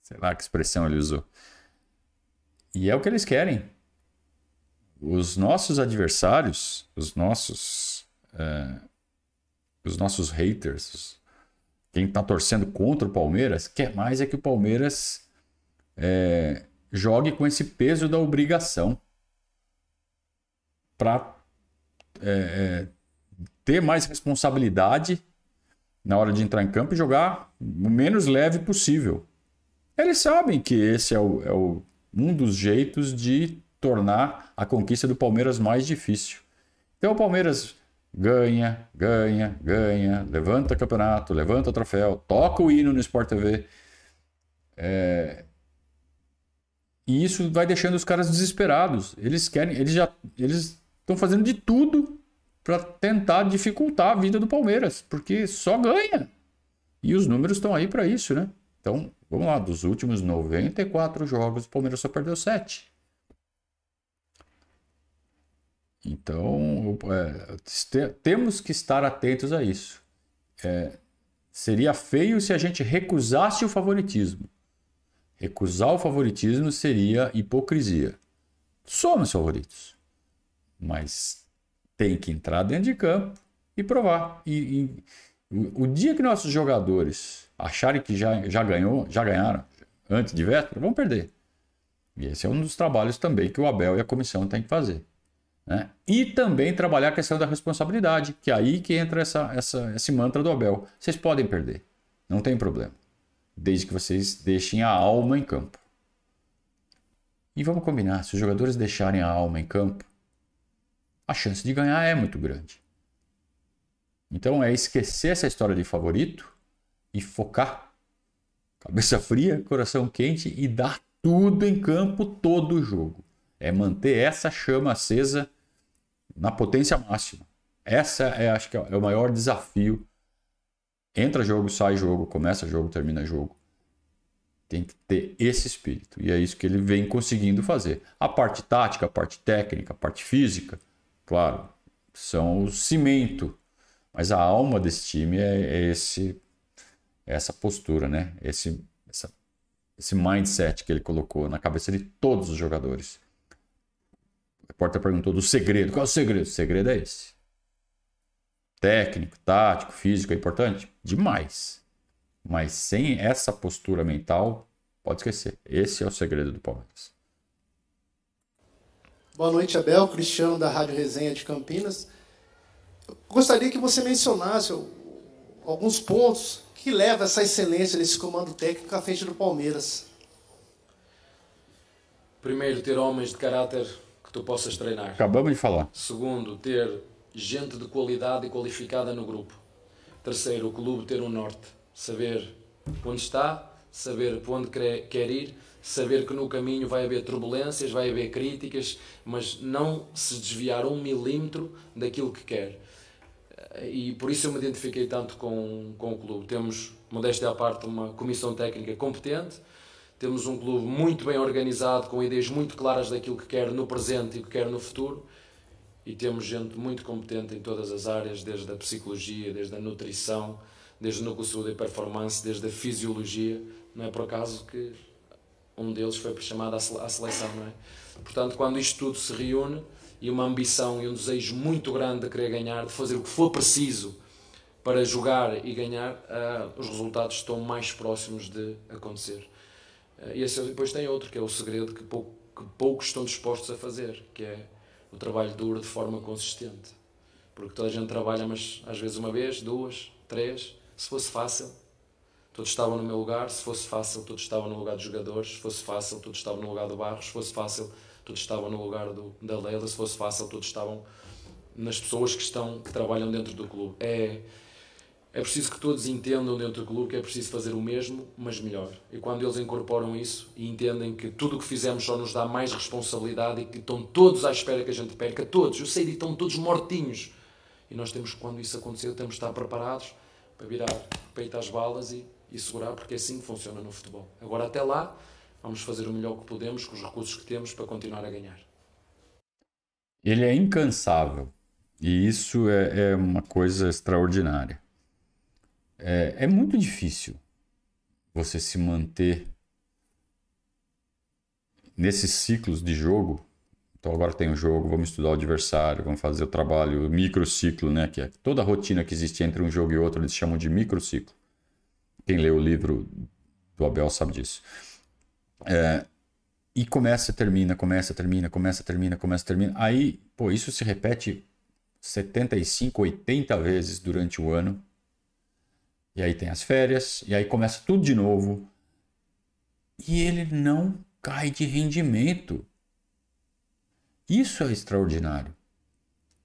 Sei lá que expressão ele usou. E é o que eles querem. Os nossos adversários, os nossos é, os nossos haters, quem está torcendo contra o Palmeiras, quer mais é que o Palmeiras é, jogue com esse peso da obrigação para é, é, ter mais responsabilidade na hora de entrar em campo e jogar o menos leve possível. Eles sabem que esse é, o, é o, um dos jeitos de tornar a conquista do Palmeiras mais difícil. Então o Palmeiras ganha, ganha, ganha, levanta campeonato, levanta troféu, toca o hino no Sport TV. É... E isso vai deixando os caras desesperados. Eles querem, eles já, eles estão fazendo de tudo para tentar dificultar a vida do Palmeiras, porque só ganha. E os números estão aí para isso, né? Então, vamos lá, dos últimos 94 jogos, o Palmeiras só perdeu 7. Então, é, temos que estar atentos a isso. É, seria feio se a gente recusasse o favoritismo. Recusar o favoritismo seria hipocrisia. Somos favoritos, mas tem que entrar dentro de campo e provar. E, e o, o, dia que nossos jogadores acharem que já, já ganhou, já ganharam antes de véspera, vão perder. E esse é um dos trabalhos também que o Abel e a comissão têm que fazer. Né? E também trabalhar a questão da responsabilidade, que é aí que entra essa, essa, esse mantra do Abel. Vocês podem perder, não tem problema, desde que vocês deixem a alma em campo. E vamos combinar, se os jogadores deixarem a alma em campo, a chance de ganhar é muito grande. Então é esquecer essa história de favorito e focar, cabeça fria, coração quente e dar tudo em campo todo o jogo. É manter essa chama acesa na potência máxima. Essa é, acho que é o maior desafio. Entra jogo, sai jogo, começa jogo, termina jogo. Tem que ter esse espírito. E é isso que ele vem conseguindo fazer. A parte tática, a parte técnica, a parte física, claro, são o cimento. Mas a alma desse time é, é esse, é essa postura, né? Esse, essa, esse mindset que ele colocou na cabeça de todos os jogadores. O repórter perguntou do segredo. Qual é o segredo? O segredo é esse. Técnico, tático, físico é importante? Demais. Mas sem essa postura mental, pode esquecer. Esse é o segredo do Palmeiras. Boa noite, Abel. Cristiano da Rádio Resenha de Campinas. Eu gostaria que você mencionasse alguns pontos que levam essa excelência nesse comando técnico à frente do Palmeiras. Primeiro, ter homens de caráter que tu possas treinar. Acabamos de falar. Segundo, ter gente de qualidade e qualificada no grupo. Terceiro, o clube ter um norte, saber onde está, saber para onde quer ir, saber que no caminho vai haver turbulências, vai haver críticas, mas não se desviar um milímetro daquilo que quer. E por isso eu me identifiquei tanto com, com o clube. Temos, modéstia à parte, uma comissão técnica competente, temos um clube muito bem organizado, com ideias muito claras daquilo que quer no presente e que quer no futuro e temos gente muito competente em todas as áreas, desde a psicologia, desde a nutrição, desde o núcleo de saúde e performance, desde a fisiologia. Não é por acaso que um deles foi chamado à seleção, não é? Portanto, quando isto tudo se reúne e uma ambição e um desejo muito grande de querer ganhar, de fazer o que for preciso para jogar e ganhar, uh, os resultados estão mais próximos de acontecer. Uh, e depois tem outro, que é o segredo que, que poucos estão dispostos a fazer, que é o trabalho duro de forma consistente. Porque toda a gente trabalha, mas às vezes uma vez, duas, três. Se fosse fácil, todos estavam no meu lugar. Se fosse fácil, todos estavam no lugar dos jogadores. Se fosse fácil, todos estavam no lugar do Barros. Se fosse fácil, todos estavam no lugar do, da Leila. Se fosse fácil, todos estavam nas pessoas que estão que trabalham dentro do clube. É é preciso que todos entendam dentro do clube que é preciso fazer o mesmo, mas melhor. E quando eles incorporam isso e entendem que tudo o que fizemos só nos dá mais responsabilidade e que estão todos à espera que a gente perca, todos, eu sei que estão todos mortinhos. E nós temos, quando isso acontecer, temos de estar preparados para virar peito às balas e, e segurar, porque é assim que funciona no futebol. Agora, até lá, vamos fazer o melhor que podemos com os recursos que temos para continuar a ganhar. Ele é incansável. E isso é, é uma coisa extraordinária. É, é muito difícil você se manter nesses ciclos de jogo. Então agora tem o um jogo, vamos estudar o adversário, vamos fazer o trabalho, o microciclo, né? Que é toda a rotina que existe entre um jogo e outro, eles chamam de microciclo. Quem lê o livro do Abel sabe disso. É, e começa, termina, começa, termina, começa, termina, começa, termina. Aí, pô, isso se repete 75, 80 vezes durante o ano. E aí tem as férias, e aí começa tudo de novo. E ele não cai de rendimento. Isso é extraordinário.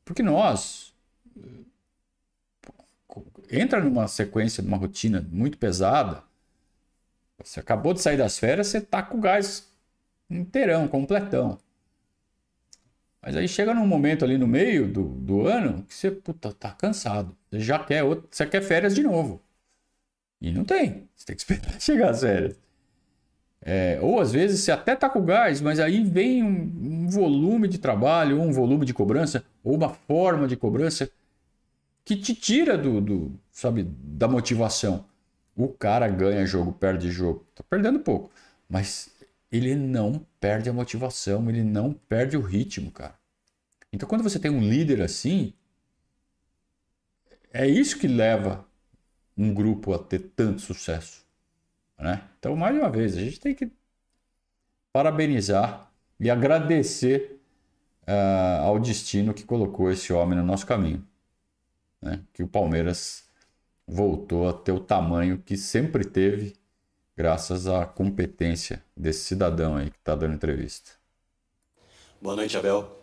Porque nós entra numa sequência, numa rotina muito pesada. Você acabou de sair das férias, você tá com o gás inteirão, completão. Mas aí chega num momento ali no meio do, do ano que você puta, tá cansado. Você já quer outro, você quer férias de novo. E não tem. Você tem que esperar chegar às férias. É, ou às vezes você até tá com gás, mas aí vem um, um volume de trabalho, ou um volume de cobrança, ou uma forma de cobrança que te tira do, do, sabe, da motivação. O cara ganha jogo, perde jogo. Tá perdendo pouco. Mas ele não perde a motivação, ele não perde o ritmo, cara. Então quando você tem um líder assim, é isso que leva um grupo a ter tanto sucesso. Né? Então, mais uma vez, a gente tem que parabenizar e agradecer uh, ao destino que colocou esse homem no nosso caminho. Né? Que o Palmeiras voltou a ter o tamanho que sempre teve, graças à competência desse cidadão aí que está dando entrevista. Boa noite, Abel.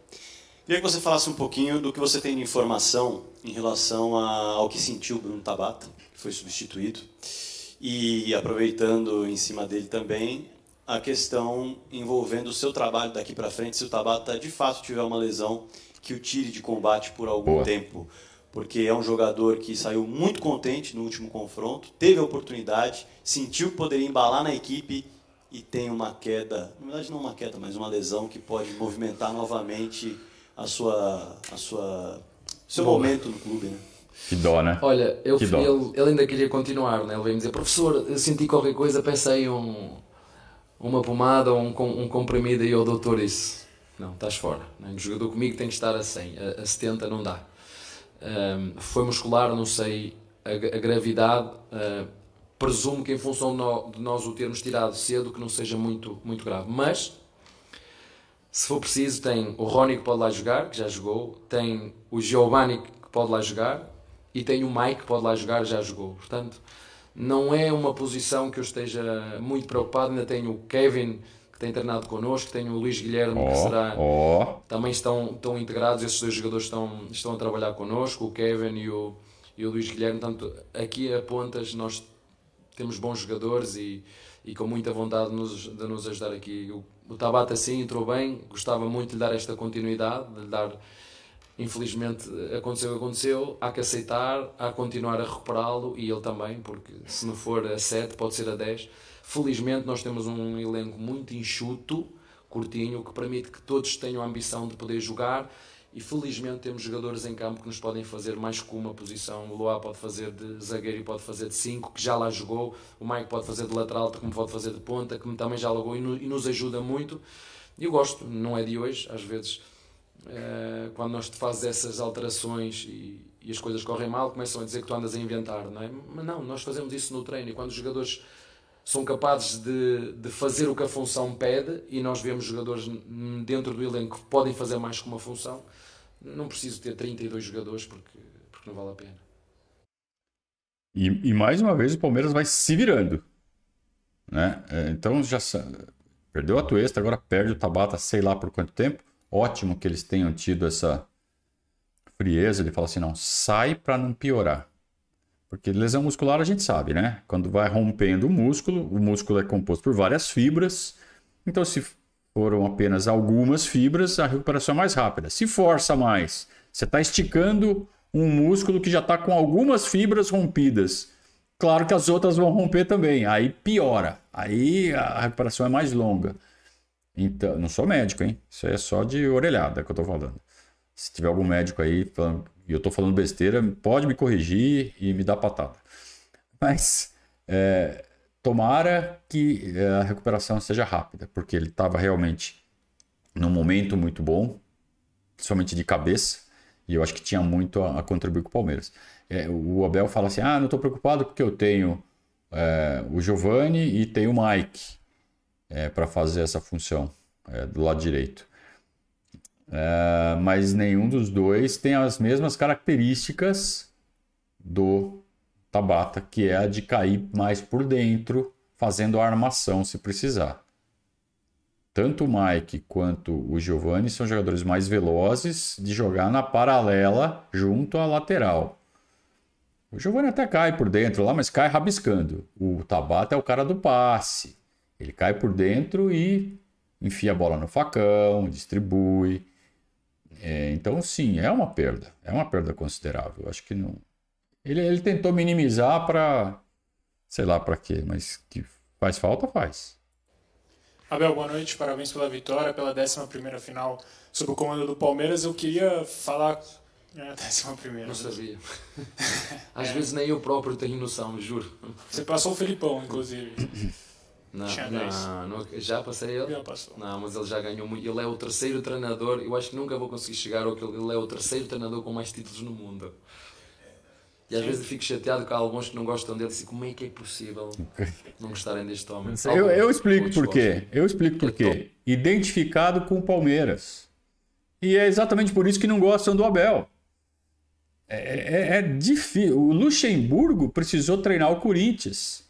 Queria que você falasse um pouquinho do que você tem de informação em relação ao que sentiu o Bruno Tabata, que foi substituído, e aproveitando em cima dele também, a questão envolvendo o seu trabalho daqui para frente, se o Tabata de fato tiver uma lesão que o tire de combate por algum Boa. tempo. Porque é um jogador que saiu muito contente no último confronto, teve a oportunidade, sentiu que poderia embalar na equipe e tem uma queda, na verdade não uma queda, mas uma lesão que pode movimentar novamente a sua, a sua, seu momento no clube, né? Que dó, né? Olha, eu, Que dó. ele, ele ainda queria continuar, né? ele veio-me dizer, professor, eu senti qualquer coisa, pensei um, uma pomada ou um, um comprimido e o doutor disse, não, estás fora, né? o jogador comigo tem que estar a 100, a, a 70 não dá. Ahm, foi muscular, não sei a, a gravidade, ah, presumo que em função de nós o termos tirado cedo que não seja muito, muito grave, mas se for preciso, tem o Rony que pode lá jogar, que já jogou, tem o Giovanni que pode lá jogar e tem o Mike que pode lá jogar, já jogou. Portanto, não é uma posição que eu esteja muito preocupado. Ainda tenho o Kevin que tem treinado connosco, tenho o Luís Guilherme que Ó, será. ó. Também estão, estão integrados, esses dois jogadores estão, estão a trabalhar connosco, o Kevin e o, e o Luís Guilherme. Portanto, aqui a Pontas nós temos bons jogadores e, e com muita vontade de nos, de nos ajudar aqui. O, o Tabata sim entrou bem, gostava muito de lhe dar esta continuidade, de lhe dar. Infelizmente aconteceu aconteceu, há que aceitar, há que continuar a recuperá-lo e ele também, porque se não for a 7, pode ser a 10. Felizmente nós temos um elenco muito enxuto, curtinho, que permite que todos tenham a ambição de poder jogar e felizmente temos jogadores em campo que nos podem fazer mais que uma posição. O Loa pode fazer de zagueiro e pode fazer de 5, que já lá jogou. O Mike pode fazer de lateral, como pode fazer de ponta, que também já jogou e, no- nos ajuda muito. E eu gosto, não é de hoje, às vezes, eh, quando nós te fazes essas alterações e as coisas correm mal, começam a dizer que tu andas a inventar, não é? Mas não, nós fazemos isso no treino e quando os jogadores são capazes de, de fazer o que a função pede e nós vemos jogadores dentro do elenco que podem fazer mais que uma função, não preciso ter 32 jogadores porque, porque não vale a pena. E, e mais uma vez o Palmeiras vai se virando. Né? É, Então já perdeu a Tuesta, agora perde o Tabata, sei lá por quanto tempo. Ótimo que eles tenham tido essa frieza. Ele fala assim: não, sai para não piorar. Porque lesão muscular a gente sabe, né? Quando vai rompendo o músculo, o músculo é composto por várias fibras. Então, se foram apenas algumas fibras, a recuperação é mais rápida. Se força mais, você está esticando um músculo que já está com algumas fibras rompidas. Claro que as outras vão romper também. Aí piora. Aí a recuperação é mais longa. Então, não sou médico, hein? Isso é só de orelhada que eu tô falando. Se tiver algum médico aí falando, e eu tô falando besteira, pode me corrigir e me dar patada. Mas é, tomara que é, a recuperação seja rápida, porque ele estava realmente num momento muito bom, somente de cabeça, e eu acho que tinha muito a, a contribuir com o Palmeiras. É, o Abel fala assim: ah, não estou preocupado porque eu tenho é, o Giovani e tenho o Mike para fazer essa função é, do lado direito. É, mas nenhum dos dois tem as mesmas características do Tabata, que é a de cair mais por dentro, fazendo a armação se precisar. Tanto o Mike quanto o Giovani são jogadores mais velozes de jogar na paralela junto à lateral. O Giovani até cai por dentro lá, mas cai rabiscando. O Tabata é o cara do passe. Ele cai por dentro e enfia a bola no facão, distribui. É, então, sim, é uma perda. É uma perda considerável. Acho que não. Ele, ele tentou minimizar para. Sei lá para quê, mas que faz falta, faz. Abel, boa noite, parabéns pela vitória, pela 11 final sob o comando do Palmeiras. Eu queria falar. É, a 11 primeira. Não sabia. Às vezes nem eu próprio tenho noção, juro. Você passou o Felipão, inclusive. Não, não, não, já passei ele? Já passou. Não, mas ele já ganhou muito. Ele é o terceiro treinador. Eu acho que nunca vou conseguir chegar ao que ele ele é o terceiro treinador com mais títulos no mundo. E às vezes eu fico chateado com alguns que não gostam dele. Assim, como é que é possível não gostarem deste homem? Eu, eu explico outros por quê. Eu explico por É quê. Identificado com o Palmeiras. E é exatamente por isso que não gostam do Abel. É, é, é difícil. O Luxemburgo precisou treinar o Corinthians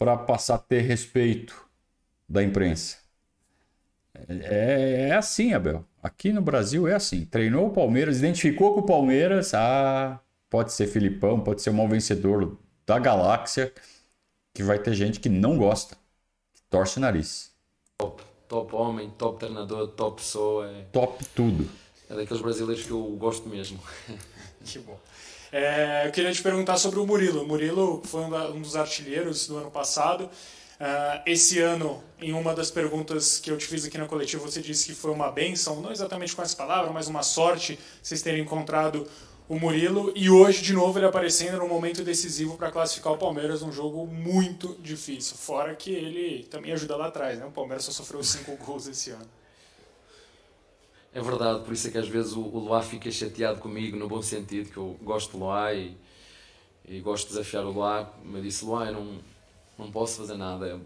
para passar a ter respeito da imprensa. É, é assim, Abel. Aqui no Brasil é assim. Treinou o Palmeiras, identificou com o Palmeiras. Ah, pode ser Filipão, pode ser o maior vencedor da galáxia, que vai ter gente que não gosta, que torce o nariz. top. Top homem, top treinador, top pessoa. É, Top tudo. é daqueles brasileiros que eu gosto mesmo. Que bom. É, eu queria te perguntar sobre o Murilo. O Murilo foi um, dos artilheiros do ano passado. Ah, esse ano, em uma das perguntas que eu te fiz aqui na coletiva, você disse que foi uma benção, não exatamente com essa palavra, mas uma sorte vocês terem encontrado o Murilo. E hoje, de novo, ele aparecendo num momento decisivo para classificar o Palmeiras num jogo muito difícil. Fora que ele também ajuda lá atrás, né? O Palmeiras só sofreu cinco gols esse ano. É verdade, por isso é que às vezes o, o fica chateado comigo, no bom sentido, que eu gosto do Luá e, e gosto de desafiar o Luá. Me disse, Luá, eu não, não posso fazer nada.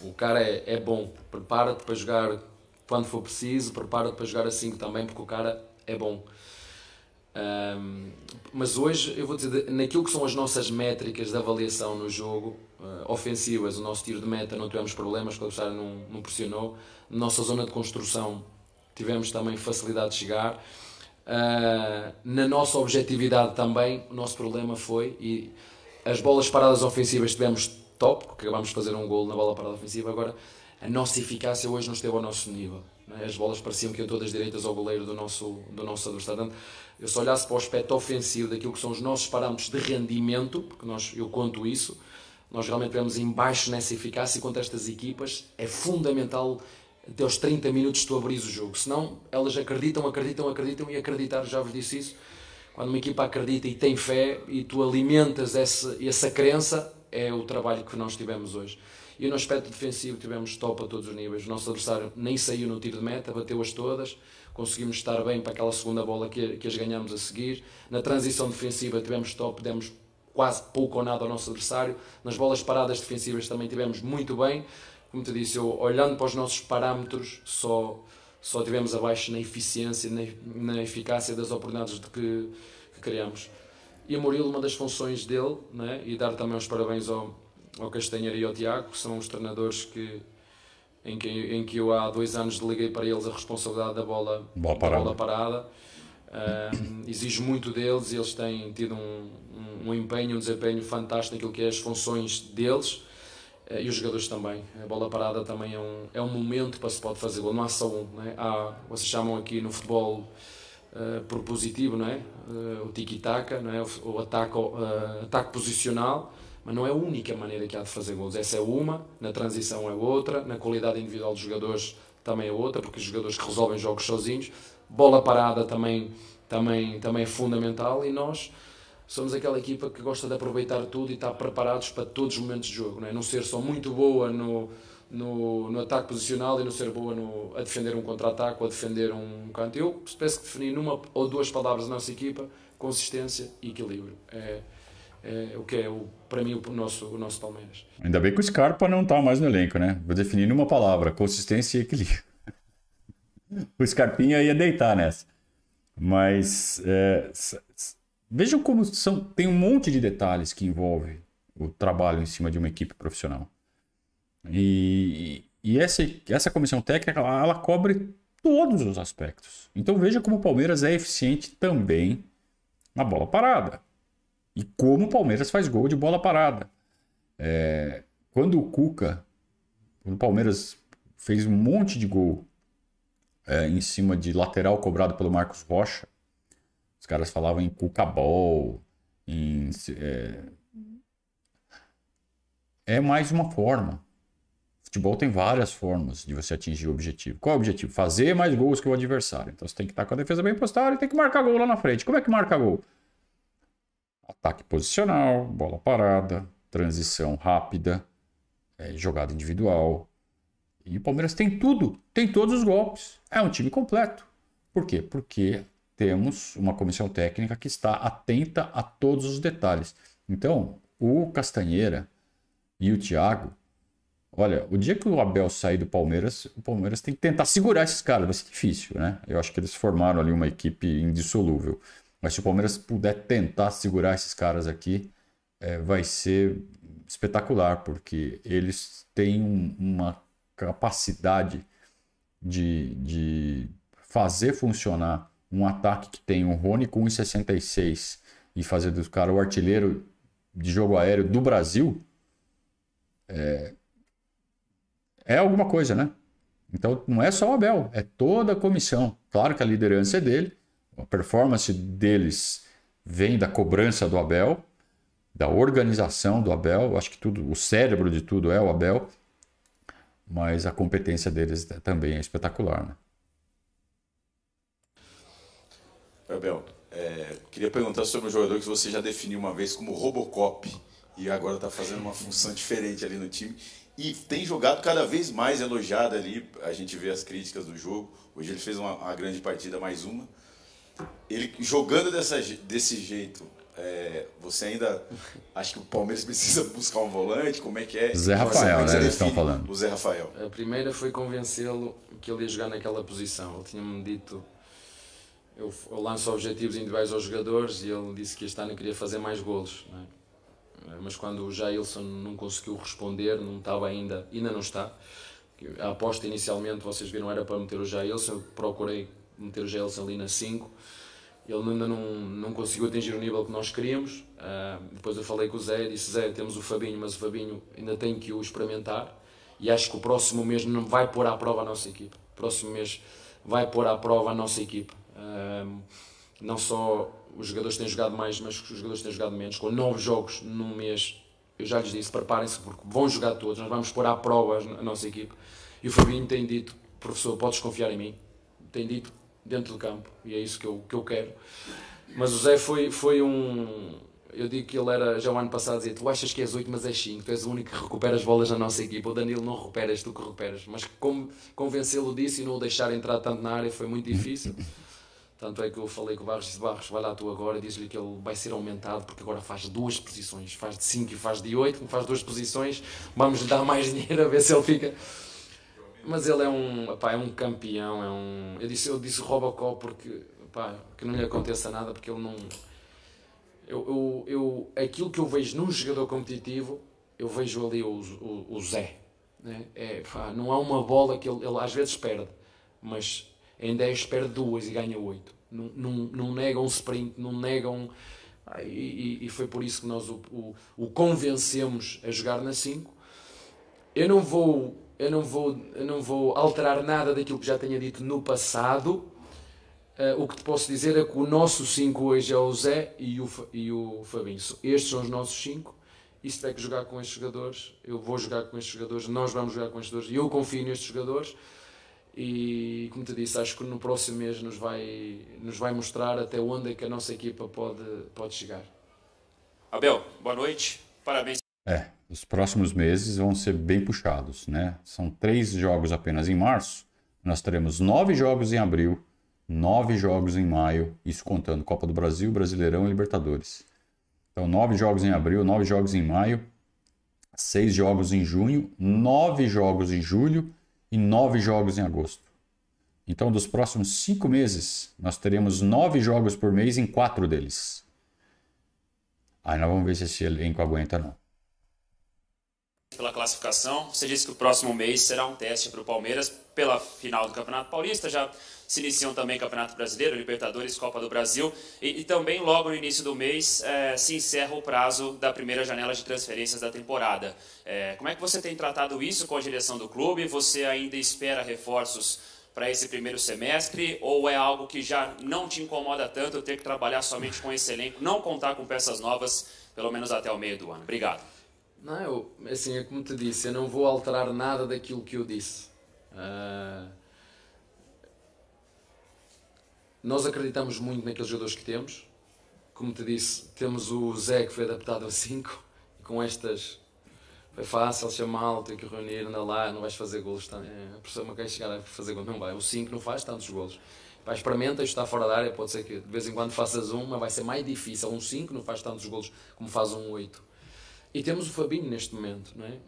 O cara é, é bom, prepara-te para jogar quando for preciso, prepara-te para jogar a 5 também, porque o cara é bom. Ahm, mas hoje, eu vou dizer, naquilo que são as nossas métricas de avaliação no jogo, ah, ofensivas, o nosso tiro de meta não tivemos problemas, o adversário não, não pressionou. Nossa zona de construção tivemos também facilidade de chegar. Ah, na nossa objetividade também, o nosso problema foi, e as bolas paradas ofensivas tivemos top, porque acabámos de fazer um gol na bola parada ofensiva, agora a nossa eficácia hoje não esteve ao nosso nível. né? As bolas pareciam que iam todas direitas ao goleiro do nosso, do nosso adversário. Portanto, eu se olhasse para o aspecto ofensivo daquilo que são os nossos parâmetros de rendimento, porque nós, eu conto isso, nós realmente vemos em baixo nessa eficácia e contra estas equipas é fundamental até aos 30 minutos tu abris o jogo. Senão elas acreditam, acreditam, acreditam e acreditar, já vos disse isso. Quando uma equipa acredita e tem fé e tu alimentas essa, essa crença, é o trabalho que nós tivemos hoje. E no aspecto defensivo tivemos top a todos os níveis. O nosso adversário nem saiu no tiro de meta, bateu-as todas. Conseguimos estar bem para aquela segunda bola que, que as ganhamos a seguir. Na transição defensiva tivemos top, demos quase pouco ou nada ao nosso adversário. Nas bolas paradas defensivas também tivemos muito bem. Como te disse, eu, olhando para os nossos parâmetros, só, só tivemos abaixo na eficiência, na, na eficácia das oportunidades de que, que criamos. E a Murilo, uma das funções dele, né, e dar também os parabéns ao, ao Castanheira e ao Tiago, que são os treinadores que, em, que, em que eu há dois anos deleguei para eles a responsabilidade da bola, Bola da parada. bola parada. Um, exijo muito deles e eles têm tido um, um, um empenho, um desempenho fantástico naquilo que é as funções deles e os jogadores também. A bola parada também é um, é um momento para se pode fazer gol, não há só um. Não é? há, vocês chamam aqui no futebol eh, propositivo, não é? Eh, o tiki-taka, é? o, o ataque, eh, ataque posicional, mas não é a única maneira que há de fazer gols. Essa é uma, na transição é outra, na qualidade individual dos jogadores também é outra, porque os jogadores que resolvem jogos sozinhos. Bola parada também, também, também é fundamental e nós somos aquela equipa que gosta de aproveitar tudo e estar preparados para todos os momentos de jogo, não é? Não ser só muito boa no, no, no ataque posicional e não ser boa no, a defender um contra-ataque ou a defender um canto. Eu penso que definir numa ou duas palavras a nossa equipa, consistência e equilíbrio. É, é o que é, o, para mim, o nosso, o nosso Palmeiras. Ainda bem que o Scarpa não tá mais no elenco, né? Vou definir numa palavra: consistência e equilíbrio. O Scarpinha ia deitar nessa. Mas é, vejam como são, tem um monte de detalhes que envolve o trabalho em cima de uma equipe profissional. E, e essa, essa comissão técnica ela, ela cobre todos os aspectos. Então veja como o Palmeiras é eficiente também na bola parada. E como o Palmeiras faz gol de bola parada. É, quando o Cuca, quando o Palmeiras fez um monte de gol é, em cima de lateral cobrado pelo Marcos Rocha, os caras falavam em Cuca Ball, em, é, é mais uma forma. Futebol tem várias formas de você atingir o objetivo. Qual é o objetivo? Fazer mais gols que o adversário. Então você tem que estar com a defesa bem postada e tem que marcar gol lá na frente. Como é que marca gol? Ataque posicional, bola parada, transição rápida, é, jogada individual. E o Palmeiras tem tudo, tem todos os golpes. É um time completo. Por quê? Porque temos uma comissão técnica que está atenta a todos os detalhes. Então, o Castanheira e o Thiago, olha, o dia que o Abel sair do Palmeiras, o Palmeiras tem que tentar segurar esses caras, vai ser difícil, né? Eu acho que eles formaram ali uma equipe indissolúvel. Mas se o Palmeiras puder tentar segurar esses caras aqui, é, vai ser espetacular, porque eles têm um- uma capacidade de, de fazer funcionar um ataque que tem um Rony com 1,66 e fazer do cara o artilheiro de jogo aéreo do Brasil, é, é alguma coisa, né? Então não é só o Abel, é toda a comissão. Claro que a liderança é dele, a performance deles vem da cobrança do Abel, da organização do Abel. Acho que tudo, o cérebro de tudo é o Abel, mas a competência deles também é espetacular. Né? Abel, é, queria perguntar sobre um jogador que você já definiu uma vez como Robocop e agora está fazendo uma função diferente ali no time e tem jogado cada vez mais elogiado ali. A gente vê as críticas do jogo. Hoje ele fez uma, uma grande partida, mais uma. Ele jogando dessa, desse jeito, é, você ainda acha que o Palmeiras precisa buscar um volante? Como é que é? Zé Rafael, é né? Eles estão falando. O Zé Rafael. A primeira foi convencê-lo que ele ia jogar naquela posição. Ele tinha-me dito. Eu, eu lanço objetivos individuais aos jogadores e ele disse que este ano queria fazer mais golos. É? Mas quando o Jailson não conseguiu responder, não estava ainda, ainda não está. A aposta inicialmente, vocês viram, era para meter o Jailson. Eu procurei meter o Jailson ali na 5 ele ainda não, não conseguiu atingir o nível que nós queríamos. Uh, depois eu falei com o Zé, disse: Zé, temos o Fabinho, mas o Fabinho ainda tem que o experimentar. E acho que o próximo mês não vai pôr à prova a nossa equipe. O próximo mês vai pôr à prova a nossa equipe. Uh, não só os jogadores têm jogado mais, mas os jogadores têm jogado menos. Com nove jogos num mês, eu já lhes disse: preparem-se, porque vão jogar todos. Nós vamos pôr à prova a nossa equipe. E o Fabinho tem dito: professor, podes confiar em mim. Tem dito dentro do campo e é isso que eu, que eu quero. Mas o Zé foi, foi um. Eu digo que ele era já o ano passado dizia: Tu achas que és 8, mas és 5, tu és o único que recupera as bolas na nossa equipa. O Danilo não recupera, és tu que recuperas. Mas como convencê-lo disso e não o deixar entrar tanto na área foi muito difícil. Tanto é que eu falei com o Barros, disse: Barros, vai lá tu agora, diz-lhe que ele vai ser aumentado porque agora faz duas posições, faz de 5 e faz de 8, faz duas posições, vamos lhe dar mais dinheiro a ver se ele fica. Mas ele é um, opá, é um campeão, é um... Eu disse, eu disse Robocop porque, opá, que não lhe aconteça nada, porque ele não... Eu, eu, eu, aquilo que eu vejo num jogador competitivo, eu vejo ali o, o, o Zé. Né? É, não há uma bola que ele, ele às vezes perde, mas em 10 perde duas e ganha 8. Não, não, não sprint, não nega um... Ah, e, e, foi por isso que nós o, o, o convencemos a jogar na 5. Eu não vou eu não vou, eu não vou alterar nada daquilo que já tenha dito no passado. Uh, o que te posso dizer é que o nosso 5 hoje é o Zé e o, e o Fabinho. Estes são os nossos 5. E se tiver que jogar com estes jogadores, eu vou jogar com estes jogadores, nós vamos jogar com estes jogadores. E eu confio nestes jogadores. E, como te disse, acho que no próximo mês nos vai, nos vai mostrar até onde é que a nossa equipa pode, pode chegar. Abel, boa noite. Parabéns. É, os próximos meses vão ser bem puxados, né? São três jogos apenas em março. Nós teremos nove jogos em abril, nove jogos em maio, isso contando Copa do Brasil, Brasileirão e Libertadores. Então, nove jogos em abril, nove jogos em maio, seis jogos em junho, nove jogos em julho e nove jogos em agosto. Então, dos próximos cinco meses, nós teremos nove jogos por mês em quatro deles. Aí nós vamos ver se esse elenco aguenta, não pela classificação. Você disse que o próximo mês será um teste para o Palmeiras pela final do Campeonato Paulista. Já se iniciam também Campeonato Brasileiro, Libertadores, Copa do Brasil. E, e também, logo no início do mês, é, se encerra o prazo da primeira janela de transferências da temporada. É, como é que você tem tratado isso com a direção do clube? Você ainda espera reforços para esse primeiro semestre? Ou é algo que já não te incomoda tanto ter que trabalhar somente com esse elenco, não contar com peças novas, pelo menos até o meio do ano? Obrigado. Não, eu, assim, é como te disse, eu não vou alterar nada daquilo que eu disse. Uh, nós acreditamos muito naqueles jogadores que temos. Como te disse, temos o Zé que foi adaptado a 5 e com estas foi fácil chamá-lo, ter que reunir, anda lá, não vais fazer golos. Tá? A pessoa não quer chegar a fazer golos, não vai. O 5 não faz tantos golos. Vai, experimenta, está fora da área, pode ser que de vez em quando faças um, mas vai ser mais difícil. Um 5 não faz tantos golos como faz um 8. E temos o Fabinho neste momento, não é?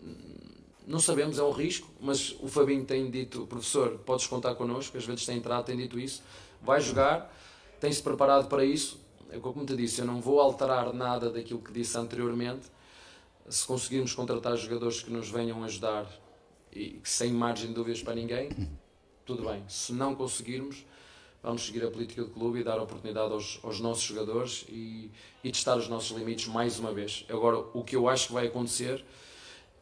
Não sabemos, é um risco, mas o Fabinho tem dito, professor, podes contar connosco, às vezes tem entrado, tem dito isso, vai jogar, tem-se preparado para isso. É como te disse, eu não vou alterar nada daquilo que disse anteriormente. Se conseguirmos contratar jogadores que nos venham ajudar e sem margem de dúvidas para ninguém, tudo bem. Se não conseguirmos, vamos seguir a política do clube e dar oportunidade aos, aos nossos jogadores e, e, testar os nossos limites mais uma vez. Agora, o que eu acho que vai acontecer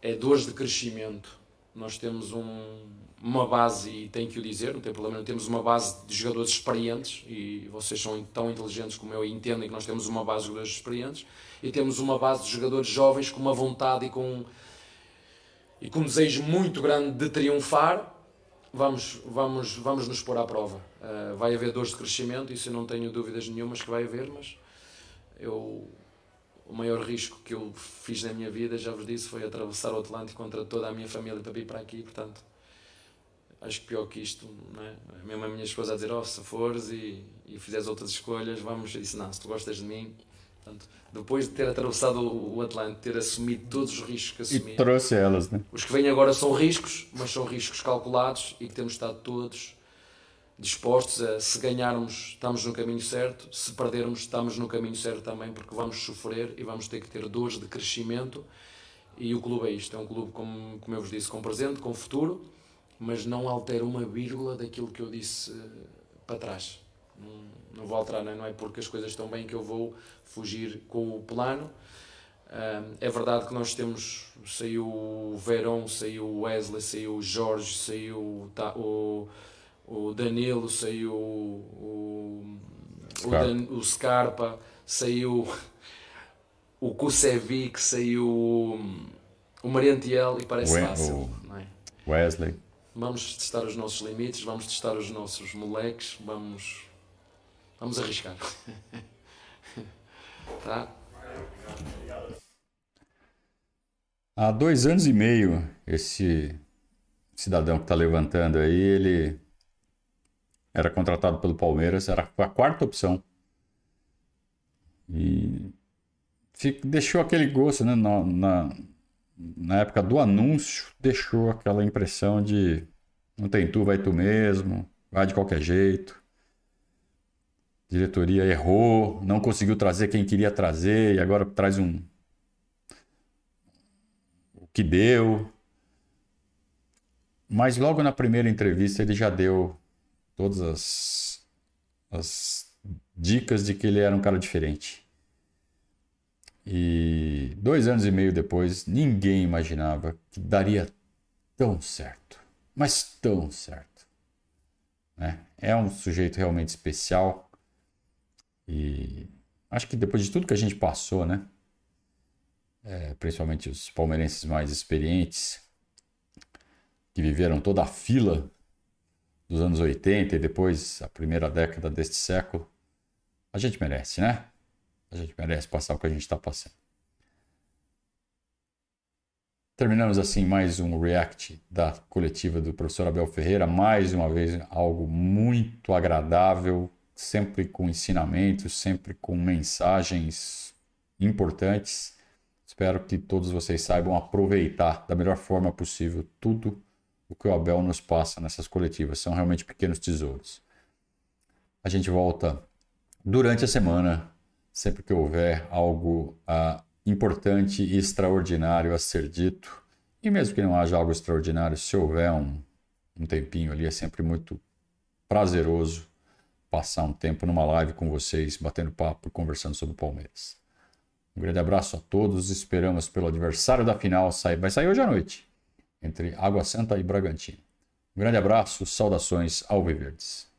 é dores de crescimento. Nós temos um, uma base, e tenho que o dizer, não tem problema, não temos uma base de jogadores experientes, e vocês são tão inteligentes como eu e entendem que nós temos uma base de jogadores experientes, e temos uma base de jogadores jovens com uma vontade e com, e com um desejo muito grande de triunfar. Vamos, vamos, vamos nos pôr à prova. Uh, vai haver dores de crescimento, isso eu não tenho dúvidas nenhumas que vai haver, mas eu o maior risco que eu fiz na minha vida, já vos disse, foi atravessar o Atlântico contra toda a minha família para vir para aqui, portanto, acho que pior que isto, não é? Mesmo a minha esposa a dizer, oh, se fores e, e fizeres outras escolhas, vamos, eu disse, não, se tu gostas de mim, portanto, depois de ter atravessado o Atlântico, ter assumido todos os riscos que assumi. E trouxe elas, né? Os que vêm agora são riscos, mas são riscos calculados e que temos estado todos dispostos a, se ganharmos, estamos no caminho certo, se perdermos, estamos no caminho certo também, porque vamos sofrer e vamos ter que ter dores de crescimento. E o clube é isto: é um clube, como, como eu vos disse, com presente, com futuro, mas não altera uma vírgula daquilo que eu disse uh, para trás. Não, não vou alterar, não é? não é porque as coisas estão bem que eu vou fugir com o plano. É verdade que nós temos, saiu o Verón, saiu o Wesley, saiu o Jorge, saiu o o Danilo, saiu o, o, Dan, o Scarpa, saiu o Kusevic, saiu o Mariantiel e parece o, fácil. O é? Wesley. Vamos testar os nossos limites, vamos testar os nossos moleques, vamos, vamos arriscar. tá? Há dois anos e meio, esse cidadão que está levantando aí, ele era contratado pelo Palmeiras, era a quarta opção. E deixou aquele gosto, né? Na, na, na, época do anúncio, deixou aquela impressão de não tem tu, vai tu mesmo, vai de qualquer jeito. A diretoria errou, não conseguiu trazer quem queria trazer e agora traz um. O que deu. Mas logo na primeira entrevista ele já deu todas as, as dicas de que ele era um cara diferente. E dois anos e meio depois, ninguém imaginava que daria tão certo. Mas tão certo. Né? É um sujeito realmente especial. E acho que depois de tudo que a gente passou, né? É, principalmente os palmeirenses mais experientes, que viveram toda a fila dos anos 80 e depois a primeira década deste século, a gente merece, né? A gente merece passar o que a gente está passando. Terminamos assim mais um react da coletiva do professor Abel Ferreira. Mais uma vez, algo muito agradável, sempre com ensinamentos, sempre com mensagens importantes. Espero que todos vocês saibam aproveitar da melhor forma possível tudo o que o Abel nos passa nessas coletivas. São realmente pequenos tesouros. A gente volta durante a semana, sempre que houver algo uh, importante e extraordinário a ser dito. E mesmo que não haja algo extraordinário, se houver um, um tempinho ali, é sempre muito prazeroso passar um tempo numa live com vocês, batendo papo e conversando sobre o Palmeiras. Um grande abraço a todos, esperamos pelo adversário da final, vai sair hoje à noite entre Água Santa e Bragantino. Um grande abraço, saudações ao Viverdes.